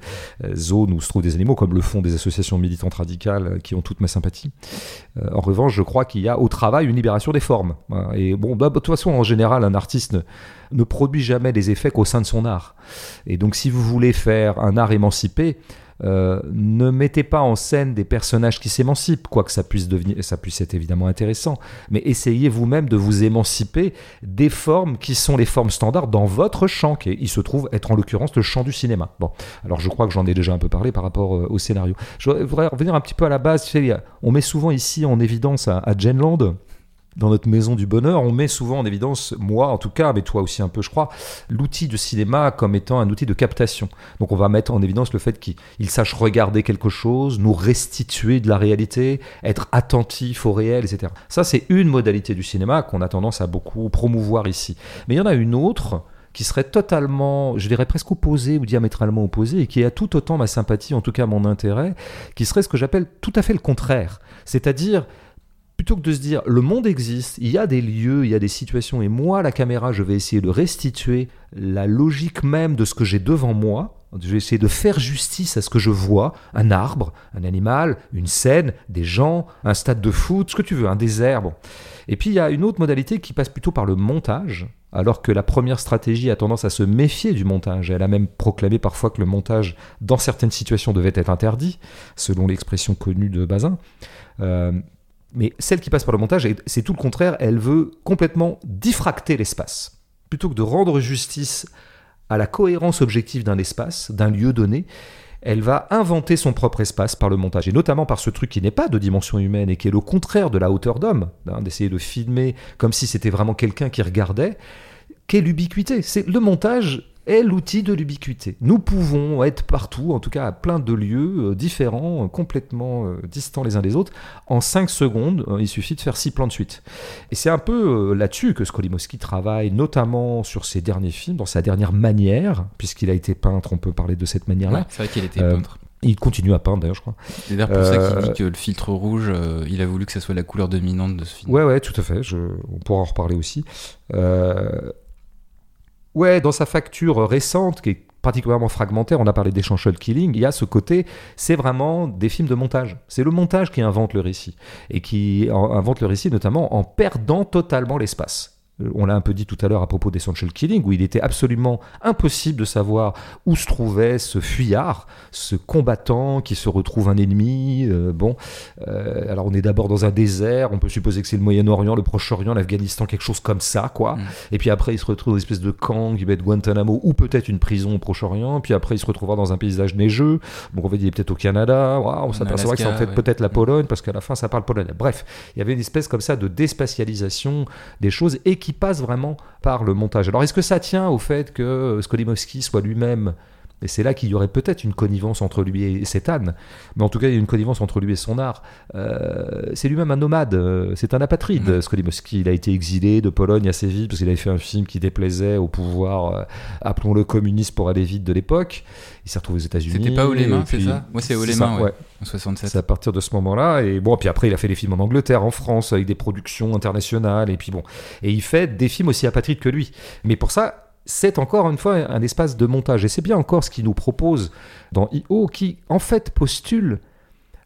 zones où se trouvent des animaux, comme le font des associations militantes radicales qui ont toute ma sympathie. Euh, en revanche, je crois qu'il y a au travail une libération des formes. Voilà. Et bon, bah, de toute façon, en général, un artiste ne, ne produit jamais des effets qu'au sein de son art. Et donc, si vous voulez faire un art émancipé, euh, ne mettez pas en scène des personnages qui s'émancipent, quoique ça puisse devenir, ça puisse être évidemment intéressant, mais essayez vous-même de vous émanciper des formes qui sont les formes standards dans votre champ, qui il se trouve être en l'occurrence le champ du cinéma. Bon, alors je crois que j'en ai déjà un peu parlé par rapport euh, au scénario. Je voudrais revenir un petit peu à la base. On met souvent ici en évidence à, à Genland. Dans notre maison du bonheur, on met souvent en évidence, moi en tout cas, mais toi aussi un peu, je crois, l'outil de cinéma comme étant un outil de captation. Donc on va mettre en évidence le fait qu'il il sache regarder quelque chose, nous restituer de la réalité, être attentif au réel, etc. Ça, c'est une modalité du cinéma qu'on a tendance à beaucoup promouvoir ici. Mais il y en a une autre qui serait totalement, je dirais presque opposée ou diamétralement opposée, et qui a tout autant ma sympathie, en tout cas mon intérêt, qui serait ce que j'appelle tout à fait le contraire. C'est-à-dire, plutôt que de se dire le monde existe, il y a des lieux, il y a des situations, et moi, la caméra, je vais essayer de restituer la logique même de ce que j'ai devant moi. Je vais essayer de faire justice à ce que je vois, un arbre, un animal, une scène, des gens, un stade de foot, ce que tu veux, un désert. Et puis il y a une autre modalité qui passe plutôt par le montage, alors que la première stratégie a tendance à se méfier du montage. Elle a même proclamé parfois que le montage, dans certaines situations, devait être interdit, selon l'expression connue de Bazin. Euh, mais celle qui passe par le montage, est- c'est tout le contraire, elle veut complètement diffracter l'espace. Plutôt que de rendre justice à la cohérence objective d'un espace, d'un lieu donné, elle va inventer son propre espace par le montage, et notamment par ce truc qui n'est pas de dimension humaine et qui est le contraire de la hauteur d'homme, hein, d'essayer de filmer comme si c'était vraiment quelqu'un qui regardait. Quelle ubiquité C'est le montage est l'outil de l'ubiquité. Nous pouvons être partout, en tout cas à plein de lieux euh, différents, euh, complètement euh, distants les uns des autres. En 5 secondes, il suffit de faire 6 plans de suite. Et c'est un peu là-dessus que Skolimowski travaille, notamment sur ses derniers films, dans sa dernière manière, puisqu'il a été peintre, on peut parler de cette manière-là. Ouais, c'est vrai qu'il était Euh, peintre. Il continue à peindre d'ailleurs, je crois. C'est d'ailleurs pour ça qu'il dit que le filtre rouge, euh, il a voulu que ça soit la couleur dominante de ce film. Ouais, ouais, tout à fait. Je... On pourra en reparler aussi. Euh, Ouais, dans sa facture récente, qui est particulièrement fragmentaire, on a parlé d'Essential Killing, il y a ce côté, c'est vraiment des films de montage. C'est le montage qui invente le récit. Et qui en- invente le récit notamment en perdant totalement l'espace. On l'a un peu dit tout à l'heure à propos d'Essential Killing, où il était absolument impossible de savoir où se trouvait ce fuyard, ce combattant qui se retrouve un ennemi. Euh, bon, euh, alors on est d'abord dans un désert, on peut supposer que c'est le Moyen-Orient, le Proche-Orient, l'Afghanistan, quelque chose comme ça, quoi. Mm. Et puis après, il se retrouve dans une espèce de camp qui va être Guantanamo, ou peut-être une prison au Proche-Orient. Puis après, il se retrouvera dans un paysage neigeux. Bon, on va dire peut-être au Canada. on s'apercevra que c'est peut-être la Pologne, parce qu'à la fin, ça parle polonais. Bref, il y avait une espèce comme ça de déspatialisation des choses et qui passe vraiment par le montage. Alors est-ce que ça tient au fait que Skolimowski soit lui-même et c'est là qu'il y aurait peut-être une connivence entre lui et cet âne. Mais en tout cas, il y a une connivence entre lui et son art. Euh, c'est lui-même un nomade, euh, c'est un apatride, mmh. Skolimowski. Il a été exilé de Pologne assez vite parce qu'il avait fait un film qui déplaisait au pouvoir, euh, appelons-le communiste pour aller vite de l'époque. Il s'est retrouvé aux États-Unis. C'était pas Olémin, c'est ça? Moi, c'est Olémin, ouais, en 67. C'est à partir de ce moment-là. Et bon, puis après, il a fait des films en Angleterre, en France, avec des productions internationales. Et puis bon. Et il fait des films aussi apatrides que lui. Mais pour ça, c'est encore une fois un espace de montage. Et c'est bien encore ce qu'il nous propose dans IO, qui en fait postule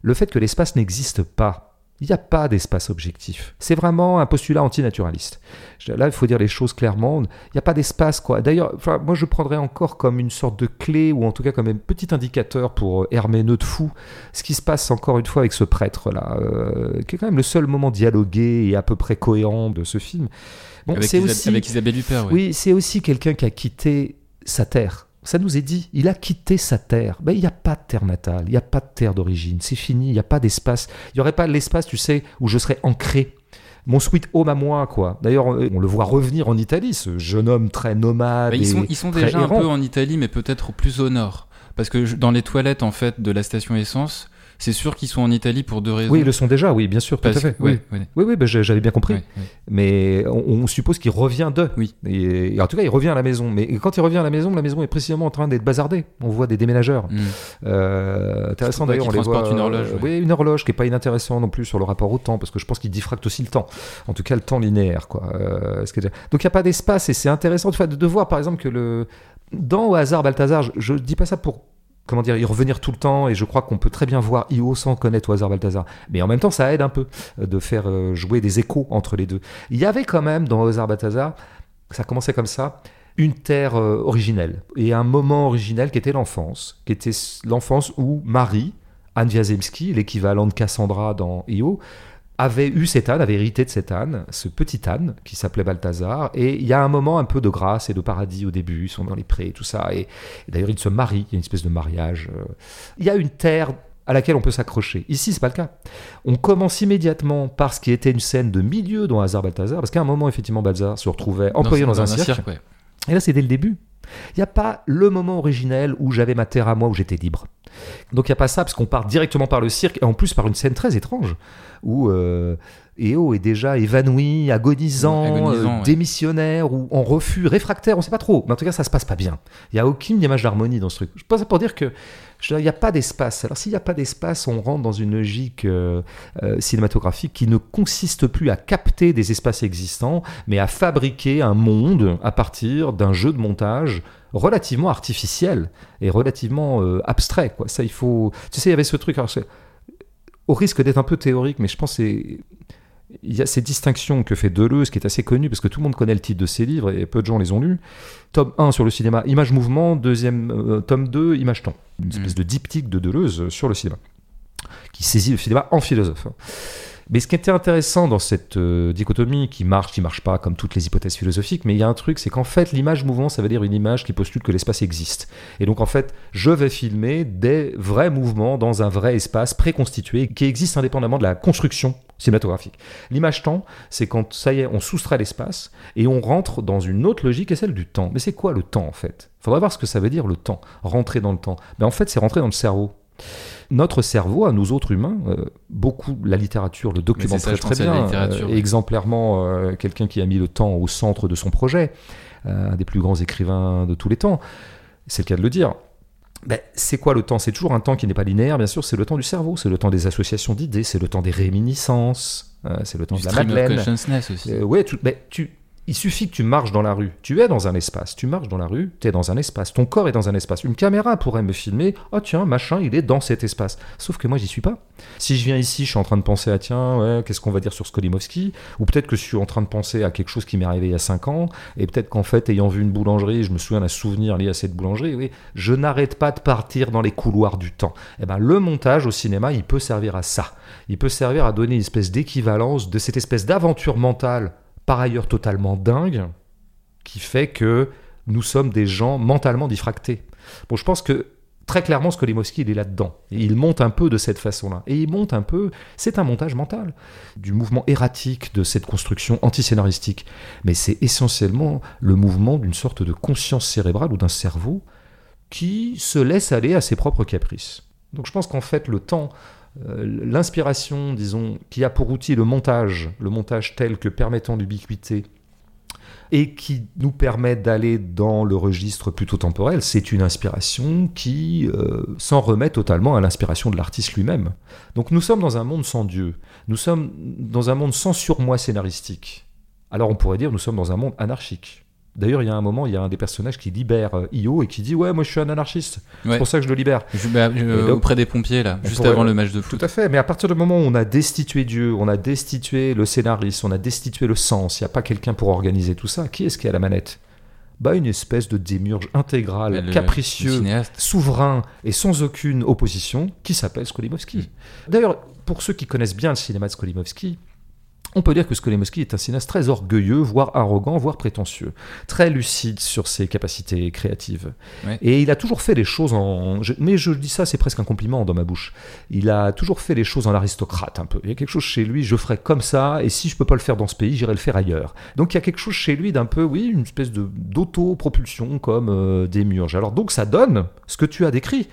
le fait que l'espace n'existe pas. Il n'y a pas d'espace objectif. C'est vraiment un postulat antinaturaliste. Là, il faut dire les choses clairement. Il n'y a pas d'espace, quoi. D'ailleurs, moi, je prendrais encore comme une sorte de clé, ou en tout cas comme un petit indicateur pour euh, Herméneux de fou, ce qui se passe encore une fois avec ce prêtre-là, euh, qui est quand même le seul moment dialogué et à peu près cohérent de ce film. Bon, avec, aussi, avec Isabelle Huppert, oui. c'est aussi quelqu'un qui a quitté sa terre. Ça nous est dit, il a quitté sa terre. Ben, il n'y a pas de terre natale, il n'y a pas de terre d'origine, c'est fini, il n'y a pas d'espace. Il n'y aurait pas l'espace, tu sais, où je serais ancré mon sweet home à moi, quoi. D'ailleurs, on le voit revenir en Italie, ce jeune homme très nomade. Ben, ils, sont, ils sont déjà un peu en Italie, mais peut-être plus au nord. Parce que dans les toilettes, en fait, de la station essence, c'est sûr qu'ils sont en Italie pour deux raisons. Oui, ils le sont déjà, oui, bien sûr, tout à fait. oui, oui, oui, bah, j'avais bien compris. Mais on, suppose qu'il revient d'eux. Oui. Et, en tout cas, il revient à la maison. Mais quand il revient à la maison, la maison est précisément en train d'être bazardée. On voit des déménageurs. Hmm. Euh, intéressant d'ailleurs, on les voit. une horloge. oui, une horloge qui est pas inintéressante non plus sur le rapport au temps, parce que je pense qu'il diffracte aussi le temps. En tout cas, le temps linéaire, quoi. Euh, Donc il n'y a pas d'espace, et c'est intéressant de, de voir, par exemple, que le dans Au hasard Balthazar, je, ne dis pas ça pour comment dire, y revenir tout le temps, et je crois qu'on peut très bien voir Io sans connaître Oazar Balthazar. Mais en même temps, ça aide un peu euh, de faire euh, jouer des échos entre les deux. Il y avait quand même dans Oazar Balthazar, ça commençait comme ça, une terre euh, originelle, et un moment originel qui était l'enfance, qui était l'enfance où Marie, Anne Wiazemski, l'équivalent de Cassandra dans Io, avait eu cet âne, avait hérité de cet âne, ce petit âne qui s'appelait Balthazar. Et il y a un moment un peu de grâce et de paradis au début, ils sont dans les prés, tout ça. Et, d'ailleurs, ils se marient, il y a une espèce de mariage. Euh. Il y a une terre à laquelle on peut s'accrocher. Ici, c'est pas le cas. On commence immédiatement par ce qui était une scène de milieu dans Hazard Balthazar, parce qu'à un moment, effectivement, Balthazar se retrouvait employé dans, un, cirque. Et là, c'est dès le début. Il n'y a pas le moment originel où j'avais ma terre à moi, où j'étais libre. Donc il n'y a pas ça, parce qu'on part directement par le cirque, et en plus par une scène très étrange, où euh, Eo est déjà évanoui, agonisant, euh, démissionnaire, ou en refus, réfractaire, on ne sait pas trop. Mais en tout cas, ça se passe pas bien. Il n'y a aucune image d'harmonie dans ce truc. Je pense ça pour dire que il n'y a pas d'espace. Alors s'il n'y a pas d'espace, on rentre dans une logique euh, euh, cinématographique qui ne consiste plus à capter des espaces existants, mais à fabriquer un monde à partir d'un jeu de montage relativement artificiel et relativement euh, abstrait. Quoi. Ça, il faut. Tu sais, il y avait ce truc. au risque d'être un peu théorique, mais je pense que il y a ces distinctions que fait Deleuze, qui est assez connu, parce que tout le monde connaît le titre de ses livres et peu de gens les ont lus. Tome 1 sur le cinéma, image-mouvement, deuxième euh, tome 2, image-temps. Une espèce mm. de diptyque de Deleuze sur le cinéma, qui saisit le cinéma en philosophe. Mais ce qui était intéressant dans cette euh, dichotomie qui marche, qui marche pas, comme toutes les hypothèses philosophiques, mais il y a un truc, c'est qu'en fait, l'image mouvement, ça veut dire une image qui postule que l'espace existe. Et donc, en fait, je vais filmer des vrais mouvements dans un vrai espace préconstitué qui existe indépendamment de la construction cinématographique. L'image temps, c'est quand ça y est, on soustrait l'espace et on rentre dans une autre logique et celle du temps. Mais c'est quoi le temps en fait? Faudrait voir ce que ça veut dire le temps, rentrer dans le temps. Mais en fait, c'est rentrer dans le cerveau. Notre cerveau, à nous autres humains, euh, beaucoup la littérature le documente très, très bien, euh, exemplairement euh, quelqu'un qui a mis le temps au centre de son projet, un des plus grands écrivains de tous les temps, c'est le cas de le dire. Ben, c'est quoi le temps? C'est toujours un temps qui n'est pas linéaire, bien sûr, c'est le temps du cerveau, c'est le temps des associations d'idées, c'est le temps des réminiscences, c'est le temps de la madeleine. Aussi. ouais, tu, ben, tu, il suffit que tu marches dans la rue. Tu es dans un espace. Tu marches dans la rue, tu es dans un espace. Ton corps est dans un espace. Une caméra pourrait me filmer. Oh tiens, machin, il est dans cet espace. Sauf que moi, j'y suis pas. Si je viens ici, je suis en train de penser à tiens, ouais, qu'est-ce qu'on va dire sur Skolimowski? Ou peut-être que je suis en train de penser à quelque chose qui m'est arrivé il y a 5 ans. Et peut-être qu'en fait, ayant vu une boulangerie, je me souviens d'un souvenir lié à cette boulangerie. Oui, je n'arrête pas de partir dans les couloirs du temps. Eh ben, le montage au cinéma, il peut servir à ça. Il peut servir à donner une espèce d'équivalence de cette espèce d'aventure mentale par ailleurs totalement dingue, qui fait que nous sommes des gens mentalement diffractés. Bon, je pense que très clairement, Skolimowski, il est là-dedans. il monte un peu de cette façon-là. Et il monte un peu, c'est un montage mental, du mouvement erratique de cette construction antiscénaristique. Mais c'est essentiellement le mouvement d'une sorte de conscience cérébrale ou d'un cerveau qui se laisse aller à ses propres caprices. Donc je pense qu'en fait, le temps l'inspiration, disons, qui a pour outil le montage, le montage tel que permettant l'ubiquité, et qui nous permet d'aller dans le registre plutôt temporel, c'est une inspiration qui euh, s'en remet totalement à l'inspiration de l'artiste lui-même. Donc nous sommes dans un monde sans Dieu, nous sommes dans un monde sans surmoi scénaristique. Alors on pourrait dire nous sommes dans un monde anarchique. D'ailleurs, il y a un moment, il y a un des personnages qui libère euh, Io et qui dit Ouais, moi je suis un anarchiste. C'est pour ça que je le libère. Bah, auprès des pompiers, là, juste avant le match de foot. Tout à fait. Mais à partir du moment où on a destitué Dieu, on a destitué le scénariste, on a destitué le sens, il n'y a pas quelqu'un pour organiser tout ça, qui est-ce qui a la manette? Bah, une espèce de démurge intégral, capricieux, souverain et sans aucune opposition, qui s'appelle Skolimowski. Mm. D'ailleurs, pour ceux qui connaissent bien le cinéma de Skolimowski, on peut dire que Skolimowski est un cinéaste très orgueilleux, voire arrogant, voire prétentieux, très lucide sur ses capacités créatives. Et il a toujours fait les choses en... Mais je dis ça, c'est presque un compliment dans ma bouche. Il a toujours fait les choses en aristocrate un peu. Il y a quelque chose chez lui, je ferai comme ça, et si je peux pas le faire dans ce pays, j'irai le faire ailleurs. Donc il y a quelque chose chez lui d'un peu, oui, une espèce d'auto-propulsion comme euh, des murges. Alors donc ça donne ce que tu as décrit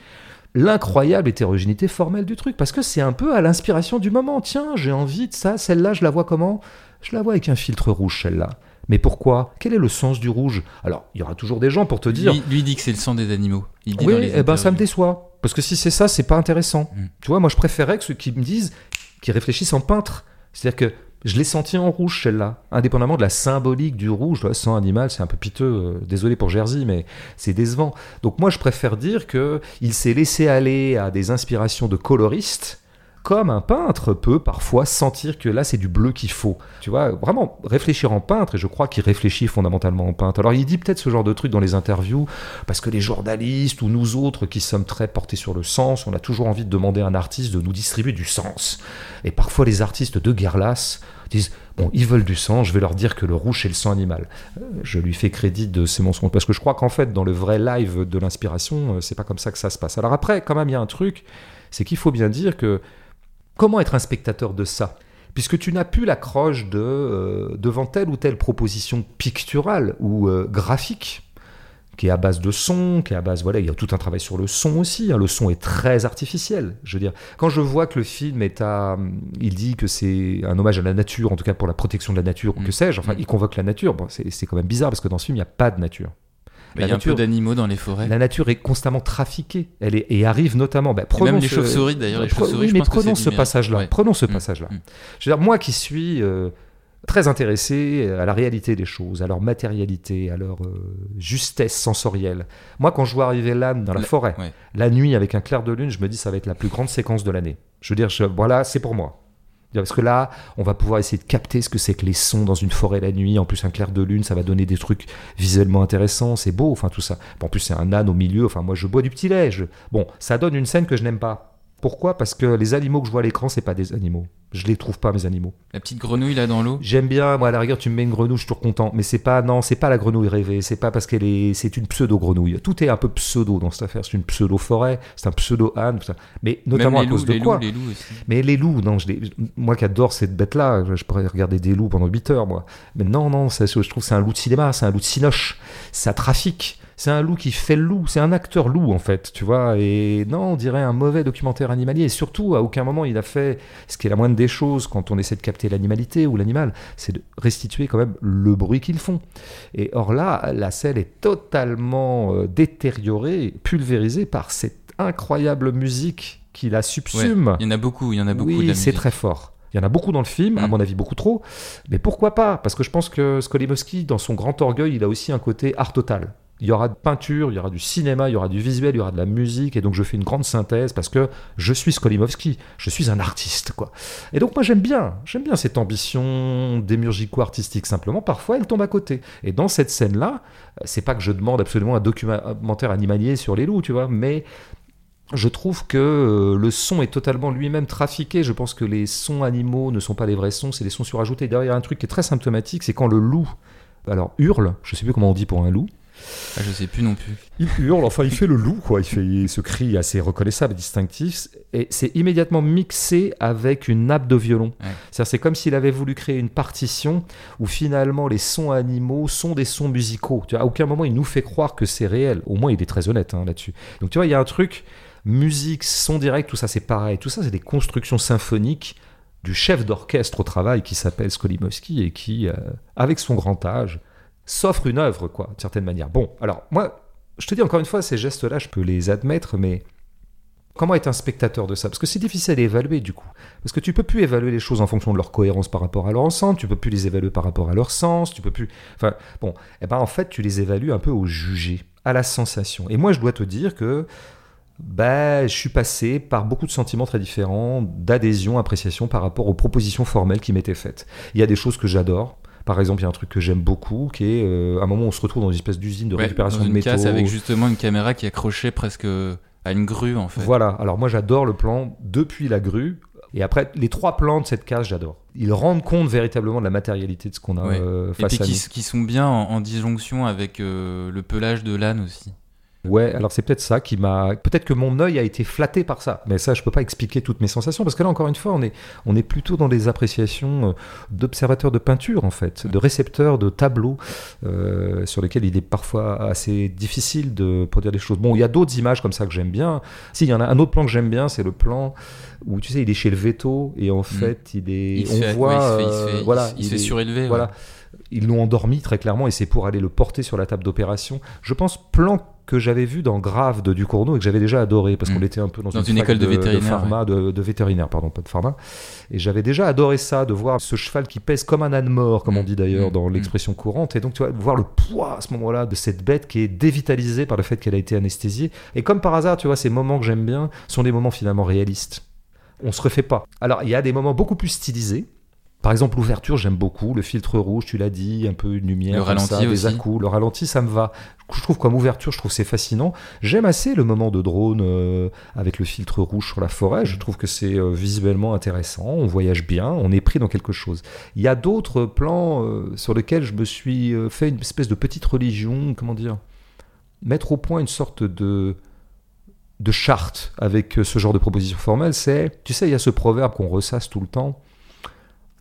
l'incroyable hétérogénéité formelle du truc, parce que c'est un peu à l'inspiration du moment. Tiens, j'ai envie de ça, celle-là, je la vois comment? Je la vois avec un filtre rouge, celle-là. Mais pourquoi? Quel est le sens du rouge? Alors, il y aura toujours des gens pour te dire. Lui, dit que c'est le sang des animaux. oui, et eh ben ça me déçoit. Parce que si c'est ça, c'est pas intéressant. Mm. Tu vois, moi je préférais que ceux qui me disent, qui réfléchissent en peintre. C'est-à-dire que je l'ai senti en rouge celle-là, indépendamment de la symbolique du rouge. Le sang animal, c'est un peu piteux. Euh, désolé pour Jersey, mais c'est décevant. Donc moi, je préfère dire que il s'est laissé aller à des inspirations de coloristes comme un peintre peut parfois sentir que là c'est du bleu qu'il faut. Tu vois, vraiment réfléchir en peintre, et je crois qu'il réfléchit fondamentalement en peintre. Alors il dit peut-être ce genre de truc dans les interviews, parce que les journalistes ou nous autres qui sommes très portés sur le sens, on a toujours envie de demander à un artiste de nous distribuer du sens. Et parfois les artistes de guerre lasse disent bon, ils veulent du sang, je vais leur dire que le rouge c'est le sang animal. Euh, je lui fais crédit de ces mensonges parce que je crois qu'en fait dans le vrai live de l'inspiration, euh, c'est pas comme ça que ça se passe. Alors après, quand même, il y a un truc, c'est qu'il faut bien dire que Comment être un spectateur de ça? Puisque tu n'as plus l'accroche de, euh, devant telle ou telle proposition picturale ou euh, graphique, qui est à base de son, qui est à base, voilà, il y a tout un travail sur le son aussi. Hein. le son est très artificiel. Je veux dire, quand je vois que le film est à, il dit que c'est un hommage à la nature, en tout cas pour la protection de la nature, ou que mm. sais-je. Enfin, mm. il convoque la nature. Bon, c'est quand même bizarre parce que dans ce film, il n'y a pas de nature. Il y a un peu d'animaux dans les forêts. La nature est constamment trafiquée. Elle est, et arrive notamment. Bah, même les chauves-souris d'ailleurs. oui, mais prenons ce passage-là. Prenons ce passage-là. Je veux dire, moi qui suis euh, très intéressé à la réalité des choses, à leur matérialité, à leur euh, justesse sensorielle. Moi, quand je vois arriver l'âne dans la, forêt, la nuit avec un clair de lune, je me dis ça va être la plus grande séquence de l'année. Je veux dire, voilà, c'est pour moi. Parce que là, on va pouvoir essayer de capter ce que c'est que les sons dans une forêt la nuit. En plus, un clair de lune, ça va donner des trucs visuellement intéressants. C'est beau, enfin tout ça. en plus, c'est un âne au milieu. Enfin, moi, je bois du petit lait. Bon, ça donne une scène que je n'aime pas. Pourquoi? Parce que les animaux que je vois à l'écran, c'est pas des animaux. Je les trouve pas mes animaux. La petite grenouille là dans l'eau? J'aime bien, moi à la rigueur tu me mets une grenouille, je suis toujours content. Mais c'est pas, non, c'est pas la grenouille rêvée. C'est pas parce qu'elle est, c'est une pseudo grenouille. Tout est un peu pseudo dans cette affaire. C'est une pseudo forêt, c'est un pseudo âne, Mais notamment à cause de quoi? les loups aussi. Mais les loups, non, je moi qui adore cette bête là, je pourrais regarder des loups pendant 8 heures moi. Mais non, non, ça, je trouve c'est un loup de cinéma, c'est un loup de cinoche, ça trafique c'est un loup qui fait le loup, c'est un acteur loup en fait, tu vois. Et non, on dirait un mauvais documentaire animalier. Et surtout, à aucun moment il a fait ce qui est la moindre des choses quand on essaie de capter l'animalité ou l'animal, c'est de restituer quand même le bruit qu'ils font. Et or là, la scène est totalement euh, détériorée, pulvérisée par cette incroyable musique qui la subsume. il y en a beaucoup, il y en a beaucoup. Oui, c'est très fort. Il y en a beaucoup dans le film, à Mm. mon avis beaucoup trop. Mais pourquoi pas? Parce que je pense que Skolimowski, dans son grand orgueil, il a aussi un côté art total. Il y aura de peinture, il y aura du cinéma, il y aura du visuel, il y aura de la musique, et donc je fais une grande synthèse parce que je suis Skolimowski, je suis un artiste, quoi. Et donc moi j'aime bien, j'aime bien cette ambition démurgico-artistique. Simplement, parfois elle tombe à côté. Et dans cette scène-là, euh, c'est pas que je demande absolument un documentaire animalier sur les loups, tu vois, mais je trouve que euh, le son est totalement lui-même trafiqué. Je pense que les sons animaux ne sont pas les vrais sons, c'est des sons surajoutés. A un truc qui est très symptomatique, c'est quand le loup, alors hurle, je sais plus comment on dit pour un loup, Ah, je sais plus non plus. il hurle, enfin il fait le loup, quoi. Il fait ce cri assez reconnaissable et distinctif, et c'est immédiatement mixé avec une nappe de violon. Ouais. C'est-à-dire, c'est comme s'il avait voulu créer une partition où finalement les sons animaux sont des sons musicaux. Tu vois, à aucun moment il nous fait croire que c'est réel. Au moins il est très honnête hein, là-dessus. Donc tu vois, il y a un truc musique, son direct, tout ça c'est pareil. Tout ça c'est des constructions symphoniques du chef d'orchestre au travail qui s'appelle Skolimowski et qui, euh, avec son grand âge, s'offre une œuvre, quoi, d'une certaine manière. Bon, alors moi, je te dis encore une fois, ces gestes-là, je peux les admettre, mais comment être un spectateur de ça? Parce que c'est difficile à évaluer du coup. Parce que tu peux plus évaluer les choses en fonction de leur cohérence par rapport à leur ensemble, tu peux plus les évaluer par rapport à leur sens, tu peux plus. Enfin, bon, eh ben en fait, tu les évalues un peu au jugé, à la sensation. Et moi, je dois te dire que bah, je suis passé par beaucoup de sentiments très différents, d'adhésion, appréciation par rapport aux propositions formelles qui m'étaient faites. Il y a des choses que j'adore. Par exemple, il y a un truc que j'aime beaucoup, qui est euh, un moment où on se retrouve dans une espèce d'usine de Ouais, récupération dans de une métaux. casse avec justement une caméra qui est accrochée presque à une grue en fait. Voilà, alors moi j'adore le plan depuis la grue. Et après, les trois plans de cette case, j'adore. Ils rendent compte véritablement de la matérialité de ce qu'on a Ouais. euh, Et face puis à qui, nous. qui sont bien en, en disjonction avec euh, le pelage de l'âne aussi. Ouais, alors c'est peut-être ça qui m'a. Peut-être que mon œil a été flatté par ça. Mais ça, je peux pas expliquer toutes mes sensations parce que là, encore une fois, on est, on est plutôt dans des appréciations euh, d'observateurs de peinture, en fait, de récepteurs de tableaux euh, sur lesquels il est parfois assez difficile de produire des choses. Bon, il y a d'autres images comme ça que j'aime bien. Si, il y en a un autre plan que j'aime bien, c'est le plan où tu sais, il est chez le veto et en fait, il est. Mm. Il se on fait, voit. il se fait- il se euh, fait- voilà, il se- il se est- fait surélever. Voilà. ouais. Ils l'ont endormi très clairement et c'est pour aller le porter sur la table d'opération. Je pense plan que j'avais vu dans Grave de Ducournau et que j'avais déjà adoré parce Mm. qu'on était un peu dans, Dans une, école de vétérinaire, pharma, de, de vétérinaire, pardon, pas de pharma. Et j'avais déjà adoré ça, de voir ce cheval qui pèse comme un âne mort, comme on Mm. dit d'ailleurs Mm. dans Mm. l'expression courante. Et donc, tu vois, voir le poids à ce moment-là de cette bête qui est dévitalisée par le fait qu'elle a été anesthésiée. Et comme par hasard, tu vois, ces moments que j'aime bien sont des moments finalement réalistes. On se refait pas. Alors, il y a des moments beaucoup plus stylisés. Par exemple, l'ouverture, j'aime beaucoup. Le filtre rouge, tu l'as dit, un peu une lumière, Le comme ralenti ça, des à-coups. Le ralenti, ça me va. Je trouve comme ouverture, je trouve c'est fascinant. J'aime assez le moment de drone euh, avec le filtre rouge sur la forêt. Je trouve que c'est euh, visuellement intéressant. On voyage bien, on est pris dans quelque chose. Il y a d'autres plans euh, sur lesquels je me suis fait une espèce de petite religion, comment dire, mettre au point une sorte de de charte avec ce genre de proposition formelle, c'est, tu sais, il y a ce proverbe qu'on ressasse tout le temps,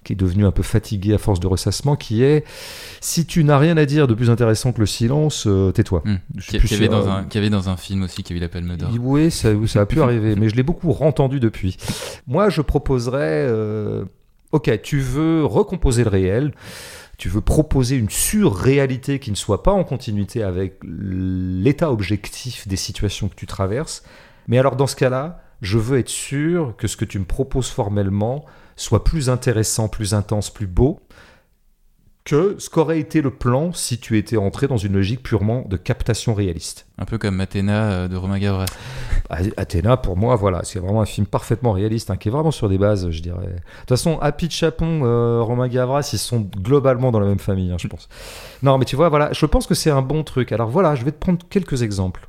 qui est devenu un peu fatigué à force de ressassement, qui est si tu n'as rien à dire de plus intéressant que le silence, euh, tais-toi. Suis Qui, qui avait dans euh, un, qui avait dans un film aussi qui avait la Palme. Oui, ça, ça a [LAUGHS] pu arriver, mais je l'ai beaucoup entendu depuis. Moi, je proposerais, euh, ok, tu veux recomposer le réel, tu veux proposer une surréalité qui ne soit pas en continuité avec l'état objectif des situations que tu traverses, mais alors dans ce cas-là, je veux être sûr que ce que tu me proposes formellement soit plus intéressant, plus intense, plus beau que ce qu'aurait été le plan si tu étais entré dans une logique purement de captation réaliste. Un peu comme Athéna euh, de Romain Gavras. Athéna, pour moi, voilà, c'est vraiment un film parfaitement réaliste, hein, qui est vraiment sur des bases, je dirais. De toute façon, Happy Chapon, euh, Romain Gavras, ils sont globalement dans la même famille, hein, je pense. Non, mais tu vois, voilà, je pense que c'est un bon truc. Alors voilà, je vais te prendre quelques exemples.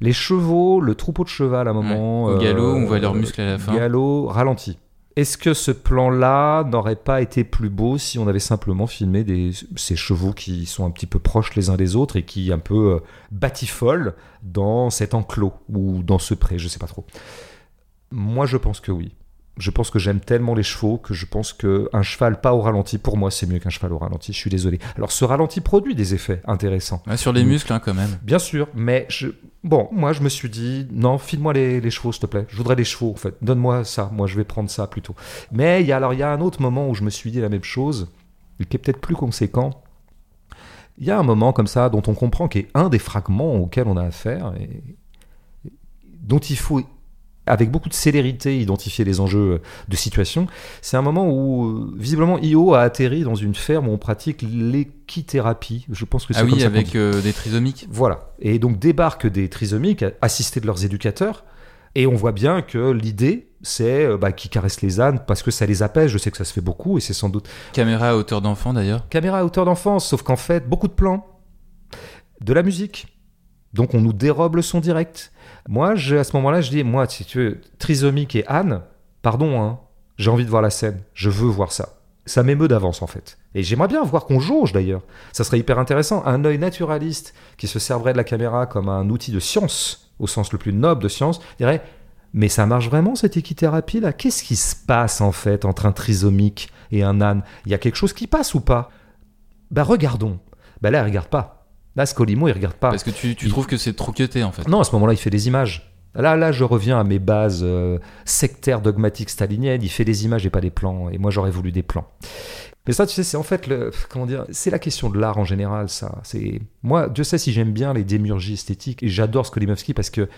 Les chevaux, le troupeau de cheval à un moment. Ouais, au galop, on voit leurs euh, muscles à la fin. Galop, ralenti. Est-ce que ce plan-là n'aurait pas été plus beau si on avait simplement filmé des, ces chevaux qui sont un petit peu proches les uns des autres et qui un peu euh, batifolent dans cet enclos ou dans ce pré, je sais pas trop. Moi, je pense que oui. Je pense que j'aime tellement les chevaux que je pense que un cheval pas au ralenti, pour moi, c'est mieux qu'un cheval au ralenti. Je suis désolé. Alors, ce ralenti produit des effets intéressants. Ouais, sur les Mm. muscles, hein, quand même. Bien sûr, mais je... bon, moi je me suis dit, non, file-moi les, les chevaux, s'il te plaît. Je voudrais des chevaux, en fait. Donne-moi ça, moi je vais prendre ça plutôt. Mais il y a, alors, il y a un autre moment où je me suis dit la même chose, qui est peut-être plus conséquent. Il y a un moment comme ça dont on comprend qu'il est un des fragments auxquels on a affaire, et dont il faut avec beaucoup de célérité identifier les enjeux de situation. C'est un moment où, euh, visiblement, IO a atterri dans une ferme où on pratique l'équithérapie. Je pense que c'est Ah comme oui, ça avec euh, des trisomiques. Voilà. Et donc débarquent des trisomiques, assistés de leurs éducateurs, et on voit bien que l'idée, c'est euh, bah, qu'ils caressent les ânes parce que ça les apaise. Je sais que ça se fait beaucoup, et c'est sans doute Caméra à hauteur d'enfant d'ailleurs. caméra à hauteur d'enfance, sauf qu'en fait, beaucoup de plans, de la musique. Donc on nous dérobe le son direct. Moi, à ce moment-là, je dis, moi, si tu veux, Trisomique et Anne, pardon, hein, j'ai envie de voir la scène. Je veux voir ça. Ça m'émeut d'avance, en fait. Et j'aimerais bien voir qu'on jauge, d'ailleurs. Ça serait hyper intéressant. Un œil naturaliste qui se servirait de la caméra comme un outil de science, au sens le plus noble de science, dirait, mais ça marche vraiment, cette équithérapie, là? Qu'est-ce qui se passe, en fait, entre un trisomique et un âne Il y a quelque chose qui passe ou pas? Bah regardons. Bah là, regarde pas. Là, Scolimo, il regarde pas. Parce que tu, tu Il- trouves que c'est trop cuté en fait. Non, à ce moment-là, il fait des images. Là, là, je reviens à mes bases euh, sectaires, dogmatiques, staliniennes. Il fait des images et pas des plans. Et moi, j'aurais voulu des plans. Mais ça, tu sais, c'est en fait le, comment dire, c'est la question de l'art en général. Ça, c'est moi, Dieu sait si j'aime bien les démiurgies esthétiques et j'adore Skolimowski parce que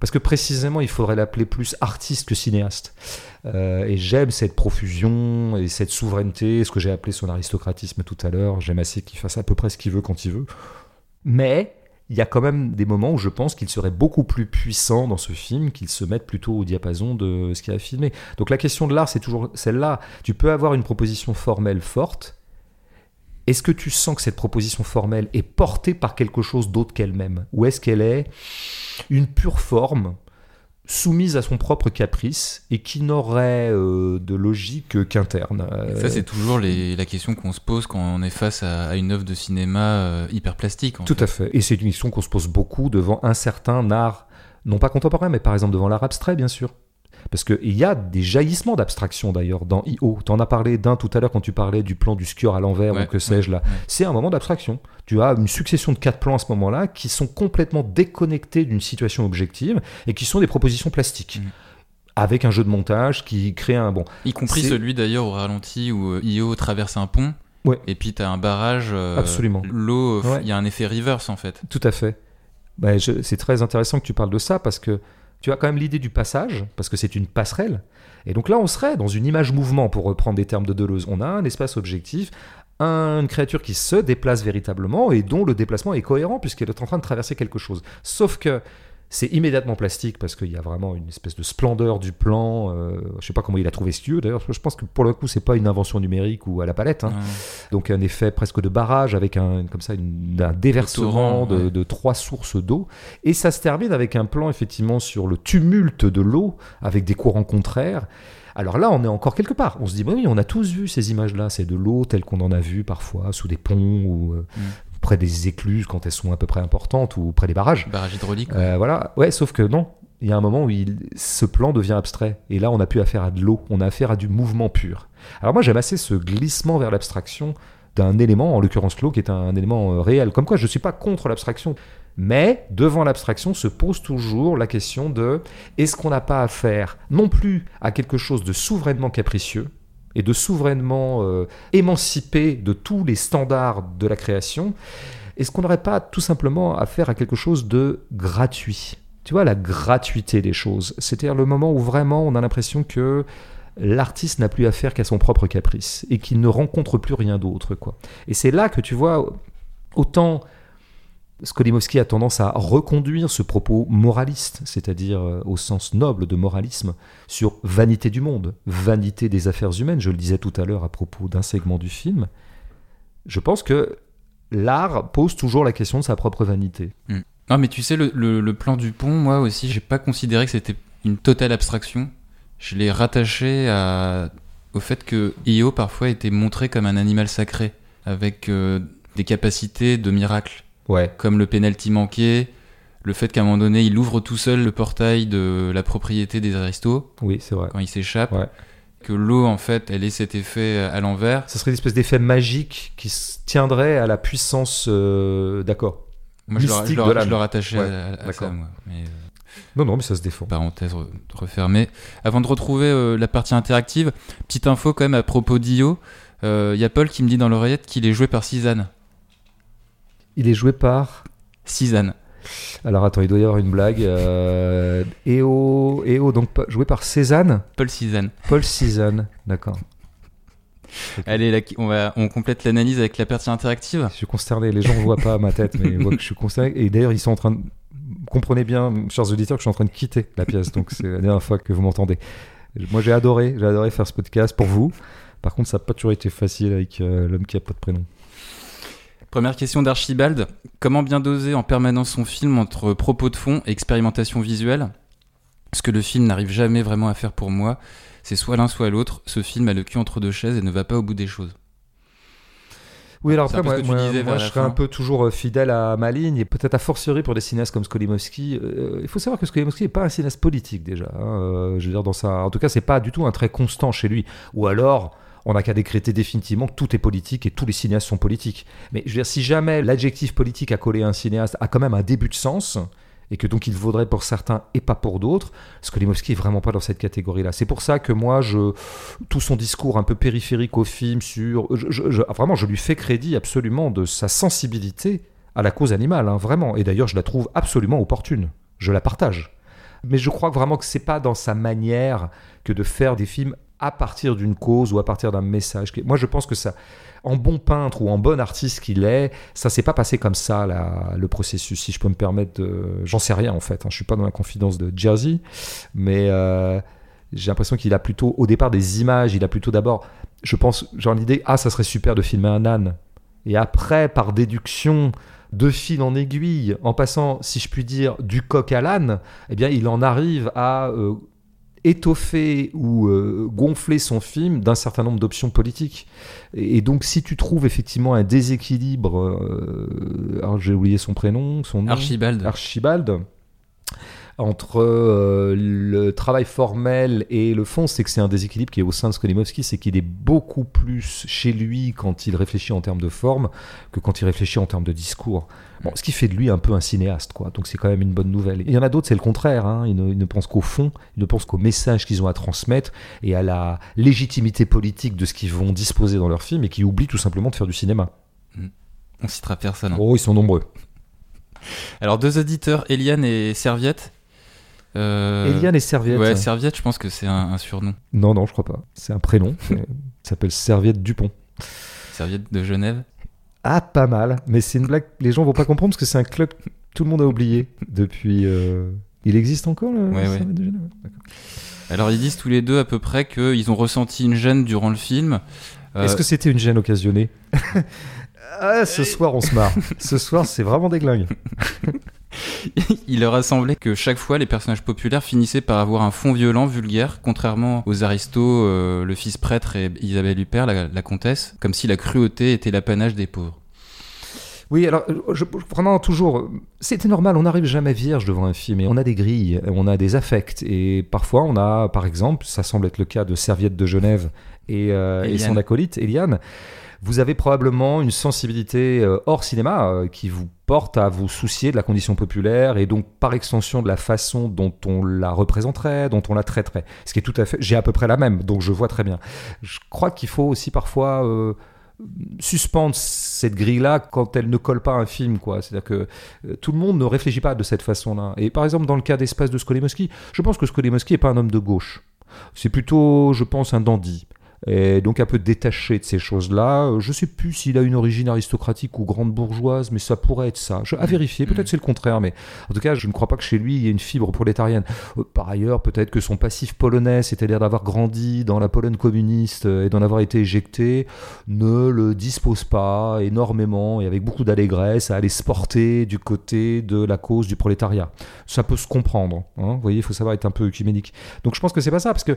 parce que précisément, il faudrait l'appeler plus artiste que cinéaste. Euh, et j'aime cette profusion et cette souveraineté, ce que j'ai appelé son aristocratisme tout à l'heure. J'aime assez qu'il fasse à peu près ce qu'il veut quand il veut. Mais il y a quand même des moments où je pense qu'il serait beaucoup plus puissant dans ce film qu'il se mette plutôt au diapason de ce qu'il a filmé. Donc la question de l'art, c'est toujours celle-là. Tu peux avoir une proposition formelle forte. Est-ce que tu sens que cette proposition formelle est portée par quelque chose d'autre qu'elle-même? Ou est-ce qu'elle est une pure forme soumise à son propre caprice et qui n'aurait euh, de logique qu'interne Ça, c'est toujours les- la question qu'on se pose quand on est face à, à une œuvre de cinéma euh, hyper plastique. en Tout fait. à fait. Et c'est une question qu'on se pose beaucoup devant un certain art, non pas contemporain, mais par exemple devant l'art abstrait, bien sûr. Parce qu'il y a des jaillissements d'abstraction d'ailleurs dans I.O. Tu en as parlé d'un tout à l'heure quand tu parlais du plan du skieur à l'envers Ouais, ou que sais-je là. ouais. C'est un moment d'abstraction. Tu as une succession de quatre plans à ce moment-là qui sont complètement déconnectés d'une situation objective et qui sont des propositions plastiques. Mhm. Avec un jeu de montage qui crée un bon. Y compris celui d'ailleurs au ralenti où euh, Io traverse un pont. Ouais. Et puis t'as un barrage. euh, Absolument. L'eau, il Ouais. y a un effet reverse en fait. Tout à fait. Je- c'est très intéressant que tu parles de ça parce que tu as quand même l'idée du passage, parce que c'est une passerelle. Et donc là, on serait dans une image mouvement, pour reprendre des termes de Deleuze. On a un espace objectif, un- une créature qui se déplace véritablement et dont le déplacement est cohérent puisqu'elle est en train de traverser quelque chose. Sauf que c'est immédiatement plastique parce qu'il y a vraiment une espèce de splendeur du plan. euh, je sais pas comment il a trouvé ce lieu d'ailleurs. Je pense que pour le coup, c'est pas une invention numérique ou à la palette. hein. Ouais. Donc un effet presque de barrage avec un comme ça une- un déversement torrent, de, ouais. de trois sources d'eau et ça se termine avec un plan effectivement sur le tumulte de l'eau avec des courants contraires. Alors là, on est encore quelque part. On se dit, bah oui, on a tous vu ces images-là. C'est de l'eau telle qu'on en a vu parfois sous des ponts ou euh, Mm. Près des écluses quand elles sont à peu près importantes ou près des barrages. Barrage hydraulique. Euh, voilà, ouais, sauf que non. Il y a un moment où il- ce plan devient abstrait. Et là, on n'a plus affaire à de l'eau, on a affaire à du mouvement pur. Alors moi, j'aime assez ce glissement vers l'abstraction d'un élément, en l'occurrence l'eau, qui est un élément euh, réel. Comme quoi, je ne suis pas contre l'abstraction. Mais devant l'abstraction se pose toujours la question de est-ce qu'on n'a pas affaire non plus à quelque chose de souverainement capricieux et de souverainement euh, émancipé de tous les standards de la création Est-ce qu'on n'aurait pas tout simplement affaire à quelque chose de gratuit? Tu vois, la gratuité des choses. C'est-à-dire le moment où vraiment on a l'impression que l'artiste n'a plus affaire qu'à son propre caprice et qu'il ne rencontre plus rien d'autre. Et c'est là que tu vois, autant Skolimowski a tendance à reconduire ce propos moraliste, c'est-à-dire euh, au sens noble de moralisme, sur vanité du monde, vanité des affaires humaines, je le disais tout à l'heure à propos d'un segment du film. Je pense que l'art pose toujours la question de sa propre vanité. Non, mais tu sais, le, plan du pont, moi aussi, j'ai pas considéré que c'était une totale abstraction. Je l'ai rattaché au fait que Io parfois était montré comme un animal sacré, avec euh, des capacités de miracle, Ouais. comme le penalty manqué, le fait qu'à un moment donné, il ouvre tout seul le portail de la propriété des aristos Oui, c'est vrai. quand il s'échappe, Ouais. que l'eau, en fait, elle ait cet effet à l'envers. Ce serait une espèce d'effet magique qui se tiendrait à la puissance. euh, D'accord. Moi, je le, Mystique je rattachais Ouais, à, à ça, moi. Mais, euh, Non, non, mais ça se défend. parenthèse re- refermée. Avant de retrouver euh, la partie interactive, petite info quand même à propos d'Io. Il y a Paul qui me dit dans l'oreillette qu'il est joué par Cisane. Il est joué par. Cisane. Alors attends, il doit y avoir une blague. Euh, EO, EO, donc joué par Cézanne Paul Cézanne. Paul Cézanne, d'accord. Allez, là, on, va, on complète l'analyse avec la partie interactive. Je suis consterné, les gens ne voient pas ma tête, mais ils voient que je suis consterné. Et d'ailleurs, ils sont en train de... Comprenez bien, chers auditeurs, que je suis en train de quitter la pièce, donc c'est la dernière fois que vous m'entendez. Moi, j'ai adoré, j'ai adoré faire ce podcast pour vous. Par contre, ça n'a pas toujours été facile avec euh, l'homme qui a pas de prénom. Première question d'Archibald. Comment bien doser en permanence son film entre propos de fond et expérimentation visuelle? Ce que le film n'arrive jamais vraiment à faire pour moi, c'est soit l'un soit l'autre. Ce film a le cul entre deux chaises et ne va pas au bout des choses. Oui, alors après, moi, moi- je serais un peu toujours euh, fidèle à ma ligne, et peut-être à fortiori pour des cinéastes comme Skolimowski. Euh, il faut savoir que Skolimowski n'est pas un cinéaste politique déjà. hein, euh, je veux dire, dans sa... En tout cas, c'est pas du tout un trait constant chez lui. Ou alors, on n'a qu'à décréter définitivement que tout est politique et tous les cinéastes sont politiques. Mais je veux dire, si jamais l'adjectif politique à coller à un cinéaste a quand même un début de sens, et que donc il vaudrait pour certains et pas pour d'autres, Skolimowski est vraiment pas dans cette catégorie-là. C'est pour ça que moi, je, tout son discours un peu périphérique au film sur, vraiment, je lui fais crédit absolument de sa sensibilité à la cause animale, hein, vraiment. Et d'ailleurs, je la trouve absolument opportune. Je la partage. Mais je crois vraiment que c'est pas dans sa manière que de faire des films à partir d'une cause ou à partir d'un message. Moi, je pense que ça, en bon peintre ou en bon artiste qu'il est, ça s'est pas passé comme ça, le processus, si je peux me permettre. J'en sais rien, en fait. hein. Je suis pas dans la confidence de Jersey, mais euh, j'ai l'impression qu'il a plutôt, au départ, des images. Il a plutôt d'abord, je pense, genre l'idée, ah, ça serait super de filmer un âne. Et après, par déduction, de fil en aiguille, en passant, si je puis dire, du coq à l'âne, eh bien, il en arrive à euh, étoffer ou euh, gonfler son film d'un certain nombre d'options politiques. Et, et donc, si tu trouves effectivement un déséquilibre, euh, alors j'ai oublié son prénom, son nom, Archibald. Archibald, entre euh, le travail formel et le fond, c'est que c'est un déséquilibre qui est au sein de Skolimowski, c'est qu'il est beaucoup plus chez lui quand il réfléchit en termes de forme que quand il réfléchit en termes de discours. Bon, ce qui fait de lui un peu un cinéaste, quoi. Donc c'est quand même une bonne nouvelle. Et il y en a d'autres, c'est le contraire. Hein. Ils, ne, ils ne pensent qu'au fond, ils ne pensent qu'au message qu'ils ont à transmettre et à la légitimité politique de ce qu'ils vont disposer dans leur film et qui oublient tout simplement de faire du cinéma. On citera personne. hein. Oh, ils sont nombreux. Alors, deux auditeurs, Eliane et Serviette. Euh, Eliane et Serviette. Ouais, Serviette, je pense que c'est un, un surnom. Non, non, je crois pas. C'est un prénom. [LAUGHS] Il s'appelle Serviette Dupont. Serviette de Genève. Ah, pas mal. Mais c'est une blague. Les gens vont pas comprendre parce que c'est un club que tout le monde a oublié depuis. euh, Il existe encore le Ouais, Serviette ouais. de Genève? Alors, ils disent tous les deux à peu près qu'ils ont ressenti une gêne durant le film. Euh, Est-ce que c'était une gêne occasionnée? [LAUGHS] Ah, ce soir, on se marre. ce soir, c'est vraiment des glingues. [LAUGHS] [LAUGHS] il leur a semblé que chaque fois les personnages populaires finissaient par avoir un fond violent, vulgaire, contrairement aux aristos, euh, le fils prêtre et Isabelle Huppert, la, la comtesse, comme si la cruauté était l'apanage des pauvres. Oui, alors, je- vraiment, toujours, c'était normal, on n'arrive jamais vierge devant un film, et on a des grilles, on a des affects, et parfois on a, par exemple, ça semble être le cas de Serviette de Genève et, euh, et son acolyte, Eliane, vous avez probablement une sensibilité euh, hors cinéma euh, qui vous porte à vous soucier de la condition populaire, et donc par extension de la façon dont on la représenterait, dont on la traiterait. Ce qui est tout à fait, j'ai à peu près la même, donc je vois très bien. Je crois qu'il faut aussi parfois... euh, suspendre cette grille-là quand elle ne colle pas un film, quoi. C'est-à-dire que tout le monde ne réfléchit pas de cette façon-là. Et par exemple, dans le cas d'Espace de Skolimowski, je pense que Skolimowski n'est pas un homme de gauche. C'est plutôt, je pense, un dandy. Et donc un peu détaché de ces choses-là. Euh, Je sais plus s'il a une origine aristocratique ou grande bourgeoise, mais ça pourrait être ça. Je, à vérifier, peut-être c'est le contraire, mais en tout cas, je ne crois pas que chez lui il y ait une fibre prolétarienne. Euh, Par ailleurs, peut-être que son passif polonais, c'est-à-dire d'avoir grandi dans la Pologne communiste euh, et d'en avoir été éjecté, ne le dispose pas énormément et avec beaucoup d'allégresse à aller se porter du côté de la cause du prolétariat. Ça peut se comprendre. hein. Vous voyez, il faut savoir être un peu œcuménique. Donc je pense que c'est pas ça, parce que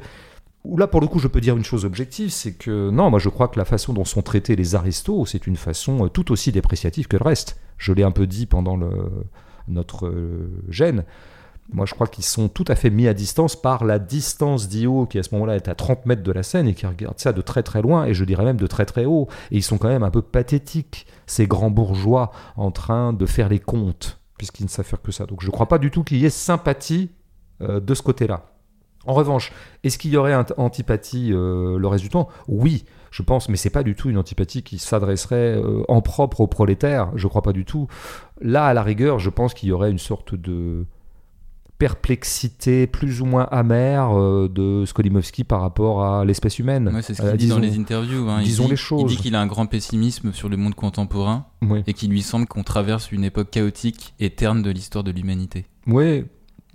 là, pour le coup, je peux dire une chose objective, c'est que non, moi je crois que la façon dont sont traités les aristos, c'est une façon euh, tout aussi dépréciative que le reste. Je l'ai un peu dit pendant notre euh, gêne. Moi, je crois qu'ils sont tout à fait mis à distance par la distance d'Io, qui à ce moment-là est à 30 mètres de la scène et qui regarde ça de très très loin, et je dirais même de très très haut. Et ils sont quand même un peu pathétiques, ces grands bourgeois, en train de faire les comptes, puisqu'ils ne savent faire que ça. Donc je ne crois pas du tout qu'il y ait sympathie euh, de ce côté-là. En revanche, est-ce qu'il y aurait un antipathie euh, le reste du temps? Oui, je pense, mais c'est pas du tout une antipathie qui s'adresserait euh, en propre aux prolétaires. Je crois pas du tout. Là, à la rigueur, je pense qu'il y aurait une sorte de perplexité plus ou moins amère euh, de Skolimowski par rapport à l'espèce humaine. Ouais, c'est ce qu'il dit dans disons- les interviews. hein. Il disons dit- les choses. Il dit qu'il a un grand pessimisme sur le monde contemporain Oui. et qu'il lui semble qu'on traverse une époque chaotique et terne de l'histoire de l'humanité. Oui,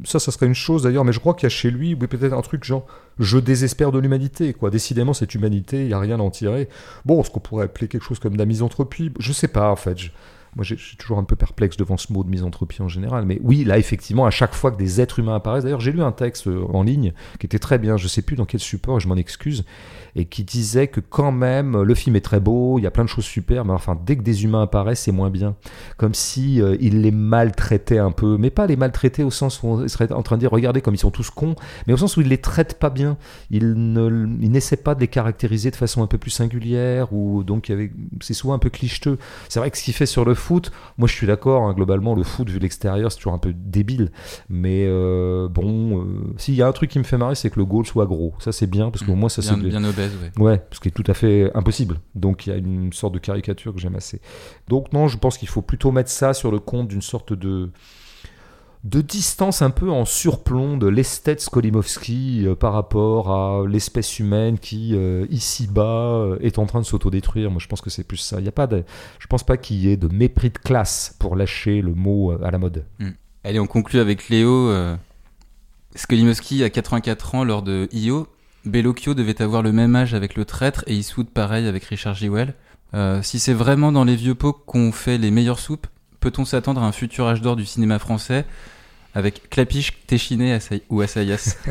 ça, ça serait une chose d'ailleurs, mais je crois qu'il y a chez lui oui, peut-être un truc genre je désespère de l'humanité, quoi. Décidément, cette humanité, il n'y a rien à en tirer. Bon, ce qu'on pourrait appeler quelque chose comme de la misanthropie, je sais pas en fait. Moi, je suis toujours un peu perplexe devant ce mot de misanthropie en général. Mais oui, là, effectivement, à chaque fois que des êtres humains apparaissent, d'ailleurs, j'ai lu un texte euh, en ligne qui était très bien, je sais plus dans quel support, je m'en excuse, et qui disait que quand même, le film est très beau, il y a plein de choses super, mais enfin, dès que des humains apparaissent, c'est moins bien. Comme si euh, il les maltraitait un peu, mais pas les maltraiter au sens où on serait en train de dire, regardez comme ils sont tous cons, mais au sens où il les traite pas bien. Il ne, il n'essaie pas de les caractériser de façon un peu plus singulière, ou donc c'est souvent un peu clicheteux. C'est vrai que ce qu'il fait sur le foot, moi je suis d'accord, hein, globalement, le foot vu de l'extérieur, c'est toujours un peu débile, mais euh, bon, euh, s'il y a un truc qui me fait marrer, c'est que le goal soit gros. Ça c'est bien, parce qu'au moins ça bien, c'est bien obèse, ouais. Ouais, ce qui est tout à fait impossible. Donc il y a une sorte de caricature que j'aime assez. Donc non, je pense qu'il faut plutôt mettre ça sur le compte d'une sorte de de distance un peu en surplomb de l'esthète Skolimowski euh, par rapport à l'espèce humaine qui euh, ici-bas euh, est en train de s'autodétruire. Moi, je pense que c'est plus ça. Il y a pas de, je pense pas qu'il y ait de mépris de classe pour lâcher le mot à la mode. Allez, on conclut avec Léo. Euh... Skolimowski a 84 ans lors de Io. Bellocchio devait avoir le même âge avec le traître et Eastwood pareil avec Richard Jewell. Euh, si c'est vraiment dans les vieux pots qu'on fait les meilleures soupes, peut-on s'attendre à un futur âge d'or du cinéma français avec Clapiche, Téchiné ou Assayas? [LAUGHS]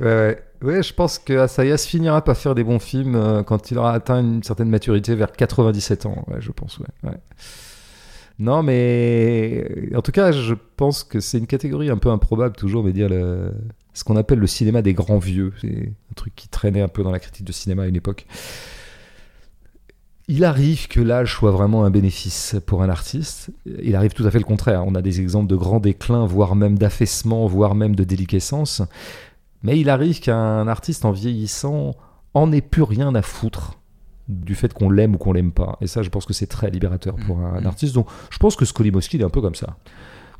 Ouais, ouais. Ouais, je pense que Assayas finira par faire des bons films euh, quand il aura atteint une certaine maturité vers 97 ans, ouais, je pense. Ouais. Non, mais en tout cas, je pense que c'est une catégorie un peu improbable toujours, mais dire le... ce qu'on appelle le cinéma des grands vieux. C'est un truc qui traînait un peu dans la critique de cinéma à une époque. Il arrive que l'âge soit vraiment un bénéfice pour un artiste. Il arrive tout à fait le contraire. On a des exemples de grands déclins, voire même d'affaissement, voire même de déliquescence. Mais il arrive qu'un artiste en vieillissant en ait plus rien à foutre du fait qu'on l'aime ou qu'on l'aime pas. Et ça, je pense que c'est très libérateur pour un Mhm. artiste. Donc, je pense que Skolimowski, il est un peu comme ça.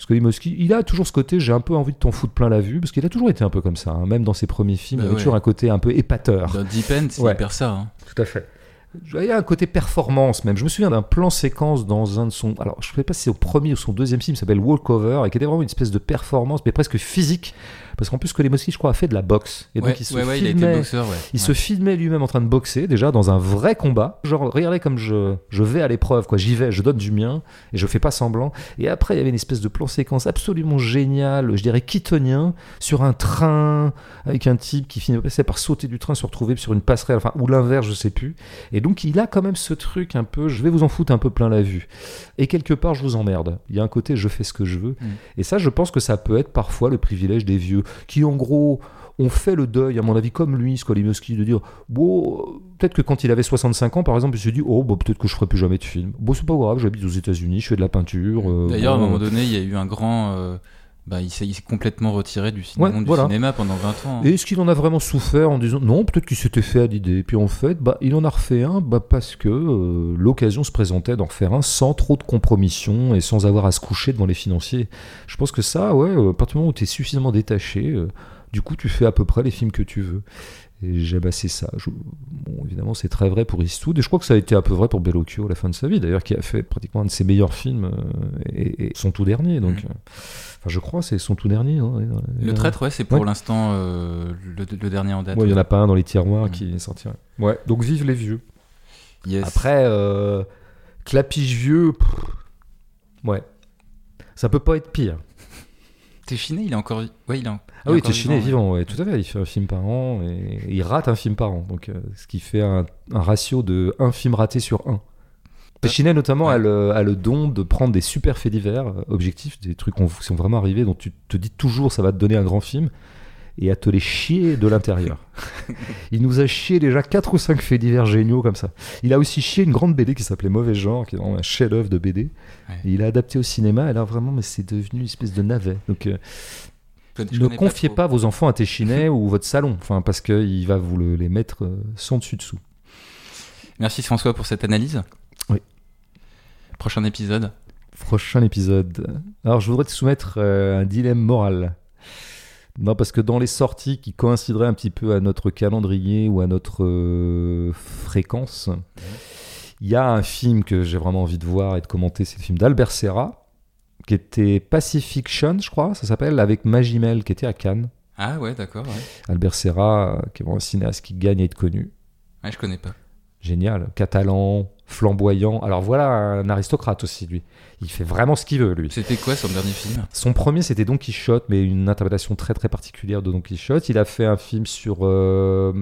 Skolimowski, il a toujours ce côté, j'ai un peu envie de t'en foutre plein la vue, parce qu'il a toujours été un peu comme ça. hein. Même dans ses premiers films, Bah il avait ouais. toujours un côté un peu épateur. Dans Deep End, c'est Ouais. hyper ça. hein. Tout à fait. Il y a un côté performance même. Je me souviens d'un plan séquence dans un de son. Alors, je ne sais pas si c'est au premier ou son deuxième film, s'appelle Walkover, et qui était vraiment une espèce de performance, mais presque physique. Parce qu'en plus, Skolimowski, je crois, a fait de la boxe. Et Ouais, donc, il se ouais, il filmait. boxeur. Il se filmait lui-même en train de boxer, déjà dans un vrai combat. Genre, regardez comme je, je vais à l'épreuve, quoi. J'y vais, je donne du mien, et je fais pas semblant. Et après, il y avait une espèce de plan séquence absolument génial, je dirais kitonien, sur un train, avec un type qui finissait par sauter du train, se retrouver sur une passerelle, enfin, ou l'inverse, je sais plus. Et donc, il a quand même ce truc un peu, je vais vous en foutre un peu plein la vue. Et quelque part, je vous emmerde. Il y a un côté, je fais ce que je veux. Mm. Et ça, je pense que ça peut être parfois le privilège des vieux, qui en gros ont fait le deuil, à mon avis, comme lui, Skolimowski, de dire bon, peut-être que quand il avait 65 ans, par exemple, il s'est dit oh, bah, peut-être que je ferai plus jamais de film. Bon, c'est pas grave, j'habite aux États-Unis, je fais de la peinture. euh, D'ailleurs, à un moment donné, il y a eu un grand. euh, bah, il s'est complètement retiré du, cinéma, Ouais, monde voilà. du cinéma pendant 20 ans. hein. Et est-ce qu'il en a vraiment souffert en disant non, peut-être qu'il s'était fait à l'idée. Puis en fait, bah, il en a refait un bah, parce que euh, l'occasion se présentait d'en refaire un sans trop de compromission et sans avoir à se coucher devant les financiers. Je pense que ça, ouais, euh, à partir du moment où tu es suffisamment détaché, euh, du coup, tu fais à peu près les films que tu veux. Et j'aime assez ça. Je- bon, évidemment, c'est très vrai pour Eastwood, et je crois que ça a été un peu vrai pour Bellocchio à la fin de sa vie, d'ailleurs, qui a fait pratiquement un de ses meilleurs films, euh, et, et son tout dernier. Donc, Mhm. euh, enfin, je crois, c'est son tout dernier. hein. Le traître, ouais, c'est pour Ouais. l'instant euh, le, le dernier en date. Ouais, il n'y en a pas un dans les tiroirs Mm. qui est sorti. Ouais. Ouais, donc vive les vieux. Yes. Après, euh, Clapiche vieux, pff, ouais. Ça peut pas être pire. Téchiné, il est encore. Ouais, il est en- il Ah oui, Téchiné est vivant, ouais, tout à fait. Il fait un film par an et il rate un film par an. Donc, euh, ce qui fait un, un ratio de un film raté sur un. Téchiné, notamment, Ouais. a, le, a le don de prendre des super faits divers euh, objectifs, des trucs qui sont vraiment arrivés, dont tu te dis toujours ça va te donner un grand film, et à te les chier de l'intérieur. [LAUGHS] il nous a chié déjà 4 ou 5 faits divers géniaux comme ça. Il a aussi chié une grande BD qui s'appelait Mauvais Genre, qui est vraiment un chef-d'œuvre de BD. Ouais. Et il a adapté au cinéma, et là vraiment, mais c'est devenu une espèce de navet. Donc, euh, ne confiez pas, vos enfants à Téchinet [LAUGHS] ou votre salon, enfin, parce qu'il va vous le- les mettre euh, sans dessus-dessous. Merci François pour cette analyse. Oui. Prochain épisode. Prochain épisode. Alors, je voudrais te soumettre euh, un dilemme moral. Non, parce que dans les sorties qui coïncideraient un petit peu à notre calendrier ou à notre euh, fréquence, il y a un film que j'ai vraiment envie de voir et de commenter. C'est le film d'Albert Serra, qui était Pacifiction, je crois, ça s'appelle, avec Magimel, qui était à Cannes. Ah ouais, d'accord. Ouais. Albert Serra, euh, qui est vraiment un cinéaste qui gagne à être connu. ouais, je connais pas. Génial. Catalan, flamboyant. Alors voilà un aristocrate aussi, lui. Il fait vraiment ce qu'il veut, lui. C'était quoi son dernier film? Son premier, c'était Don Quichotte, mais une interprétation très très particulière de Don Quichotte. Il a fait un film sur euh,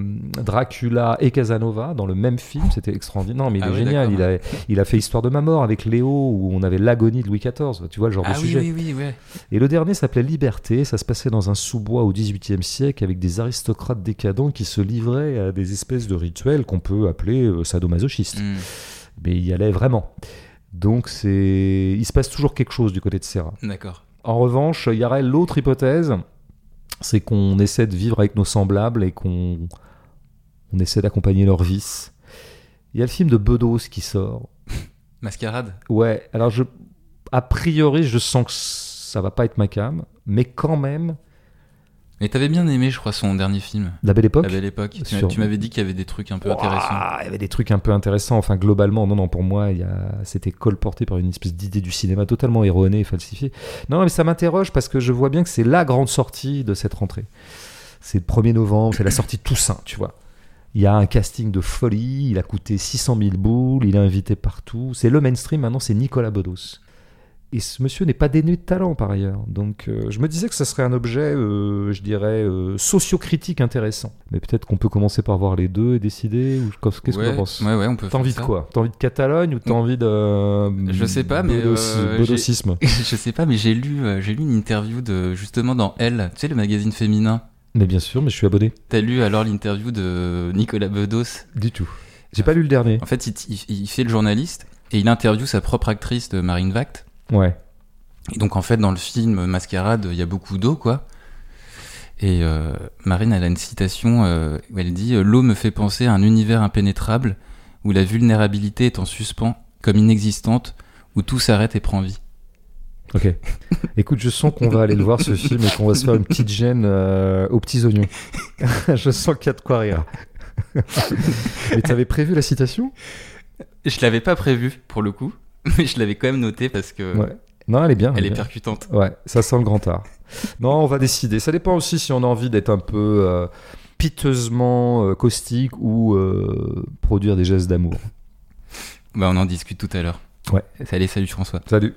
Dracula et Casanova dans le même film. C'était extraordinaire. Non, mais il Ah est génial. Il a, il a fait Histoire de ma mort avec Léo, où on avait l'agonie de Louis XIV. Tu vois le genre Ah de oui, sujet. oui, ouais. Et le dernier s'appelait Liberté. Ça se passait dans un sous-bois au XVIIIe siècle avec des aristocrates décadents qui se livraient à des espèces de rituels qu'on peut appeler euh, sadomasochistes Hmm, mais il y allait vraiment. Donc c'est, il se passe toujours quelque chose du côté de Serra. D'accord. En revanche, il y aurait l'autre hypothèse, c'est qu'on essaie de vivre avec nos semblables et qu'on on essaie d'accompagner leurs vices. Il y a le film de Bedos qui sort. [LAUGHS] Mascarade? Ouais, alors je, a priori, je sens que ça va pas être ma cam, mais quand même, Mais t'avais bien aimé, je crois, son dernier film, la belle époque. La Belle Époque. Tu m'as- Sur- Tu m'avais dit qu'il y avait des trucs un peu Ouah, intéressants. Il y avait des trucs un peu intéressants. Enfin, globalement, non, non, pour moi, il y a... c'était colporté par une espèce d'idée du cinéma totalement erronée et falsifiée. Non, mais ça m'interroge parce que je vois bien que c'est la grande sortie de cette rentrée. C'est le 1er novembre, c'est la sortie de Toussaint, tu vois. Il y a un casting de folie, il a coûté 600 000 boules, il est invité partout. C'est le mainstream, maintenant, c'est Nicolas Bedos. Et ce monsieur n'est pas dénué de talent par ailleurs. Donc euh, je me disais que ça serait un objet, euh, je dirais, euh, socio-critique intéressant. Mais peut-être qu'on peut commencer par voir les deux et décider. Ou qu'est-ce que ouais, tu penses Ouais, ouais, on peut T'as envie de quoi T'as envie de Catalogne ou t'as envie de. Je sais pas, mais, euh, [LAUGHS] je sais pas, mais j'ai lu, euh, j'ai lu une interview de justement dans Elle, tu sais, le magazine féminin. Mais bien sûr, mais je suis abonné. T'as lu alors l'interview de Nicolas Bedos Du tout. J'ai pas lu le dernier. En fait, il, il- il fait le journaliste et il interviewe sa propre actrice de Marine Vact. Ouais. Et donc, en fait, dans le film Mascarade, il y a beaucoup d'eau, quoi. Et euh, Marine, elle a une citation euh, où elle dit L'eau me fait penser à un univers impénétrable où la vulnérabilité est en suspens, comme inexistante, où tout s'arrête et prend vie. Ok. [LAUGHS] Écoute, je sens qu'on va aller le voir ce film et qu'on va se faire une petite gêne euh, aux petits oignons. [LAUGHS] je sens qu'il y a de quoi rire. [LAUGHS] Mais t'avais prévu la citation? Je l'avais pas prévu, pour le coup, [LAUGHS] mais je l'avais quand même noté parce que Ouais. Non, elle est bien. elle est bien. percutante. Ouais, ça sent le grand art. Non, on va décider. Ça dépend aussi si on a envie d'être un peu euh, piteusement euh, caustique ou euh, produire des gestes d'amour. Bah, on en discute tout à l'heure. Ouais. Allez, salut François. Salut.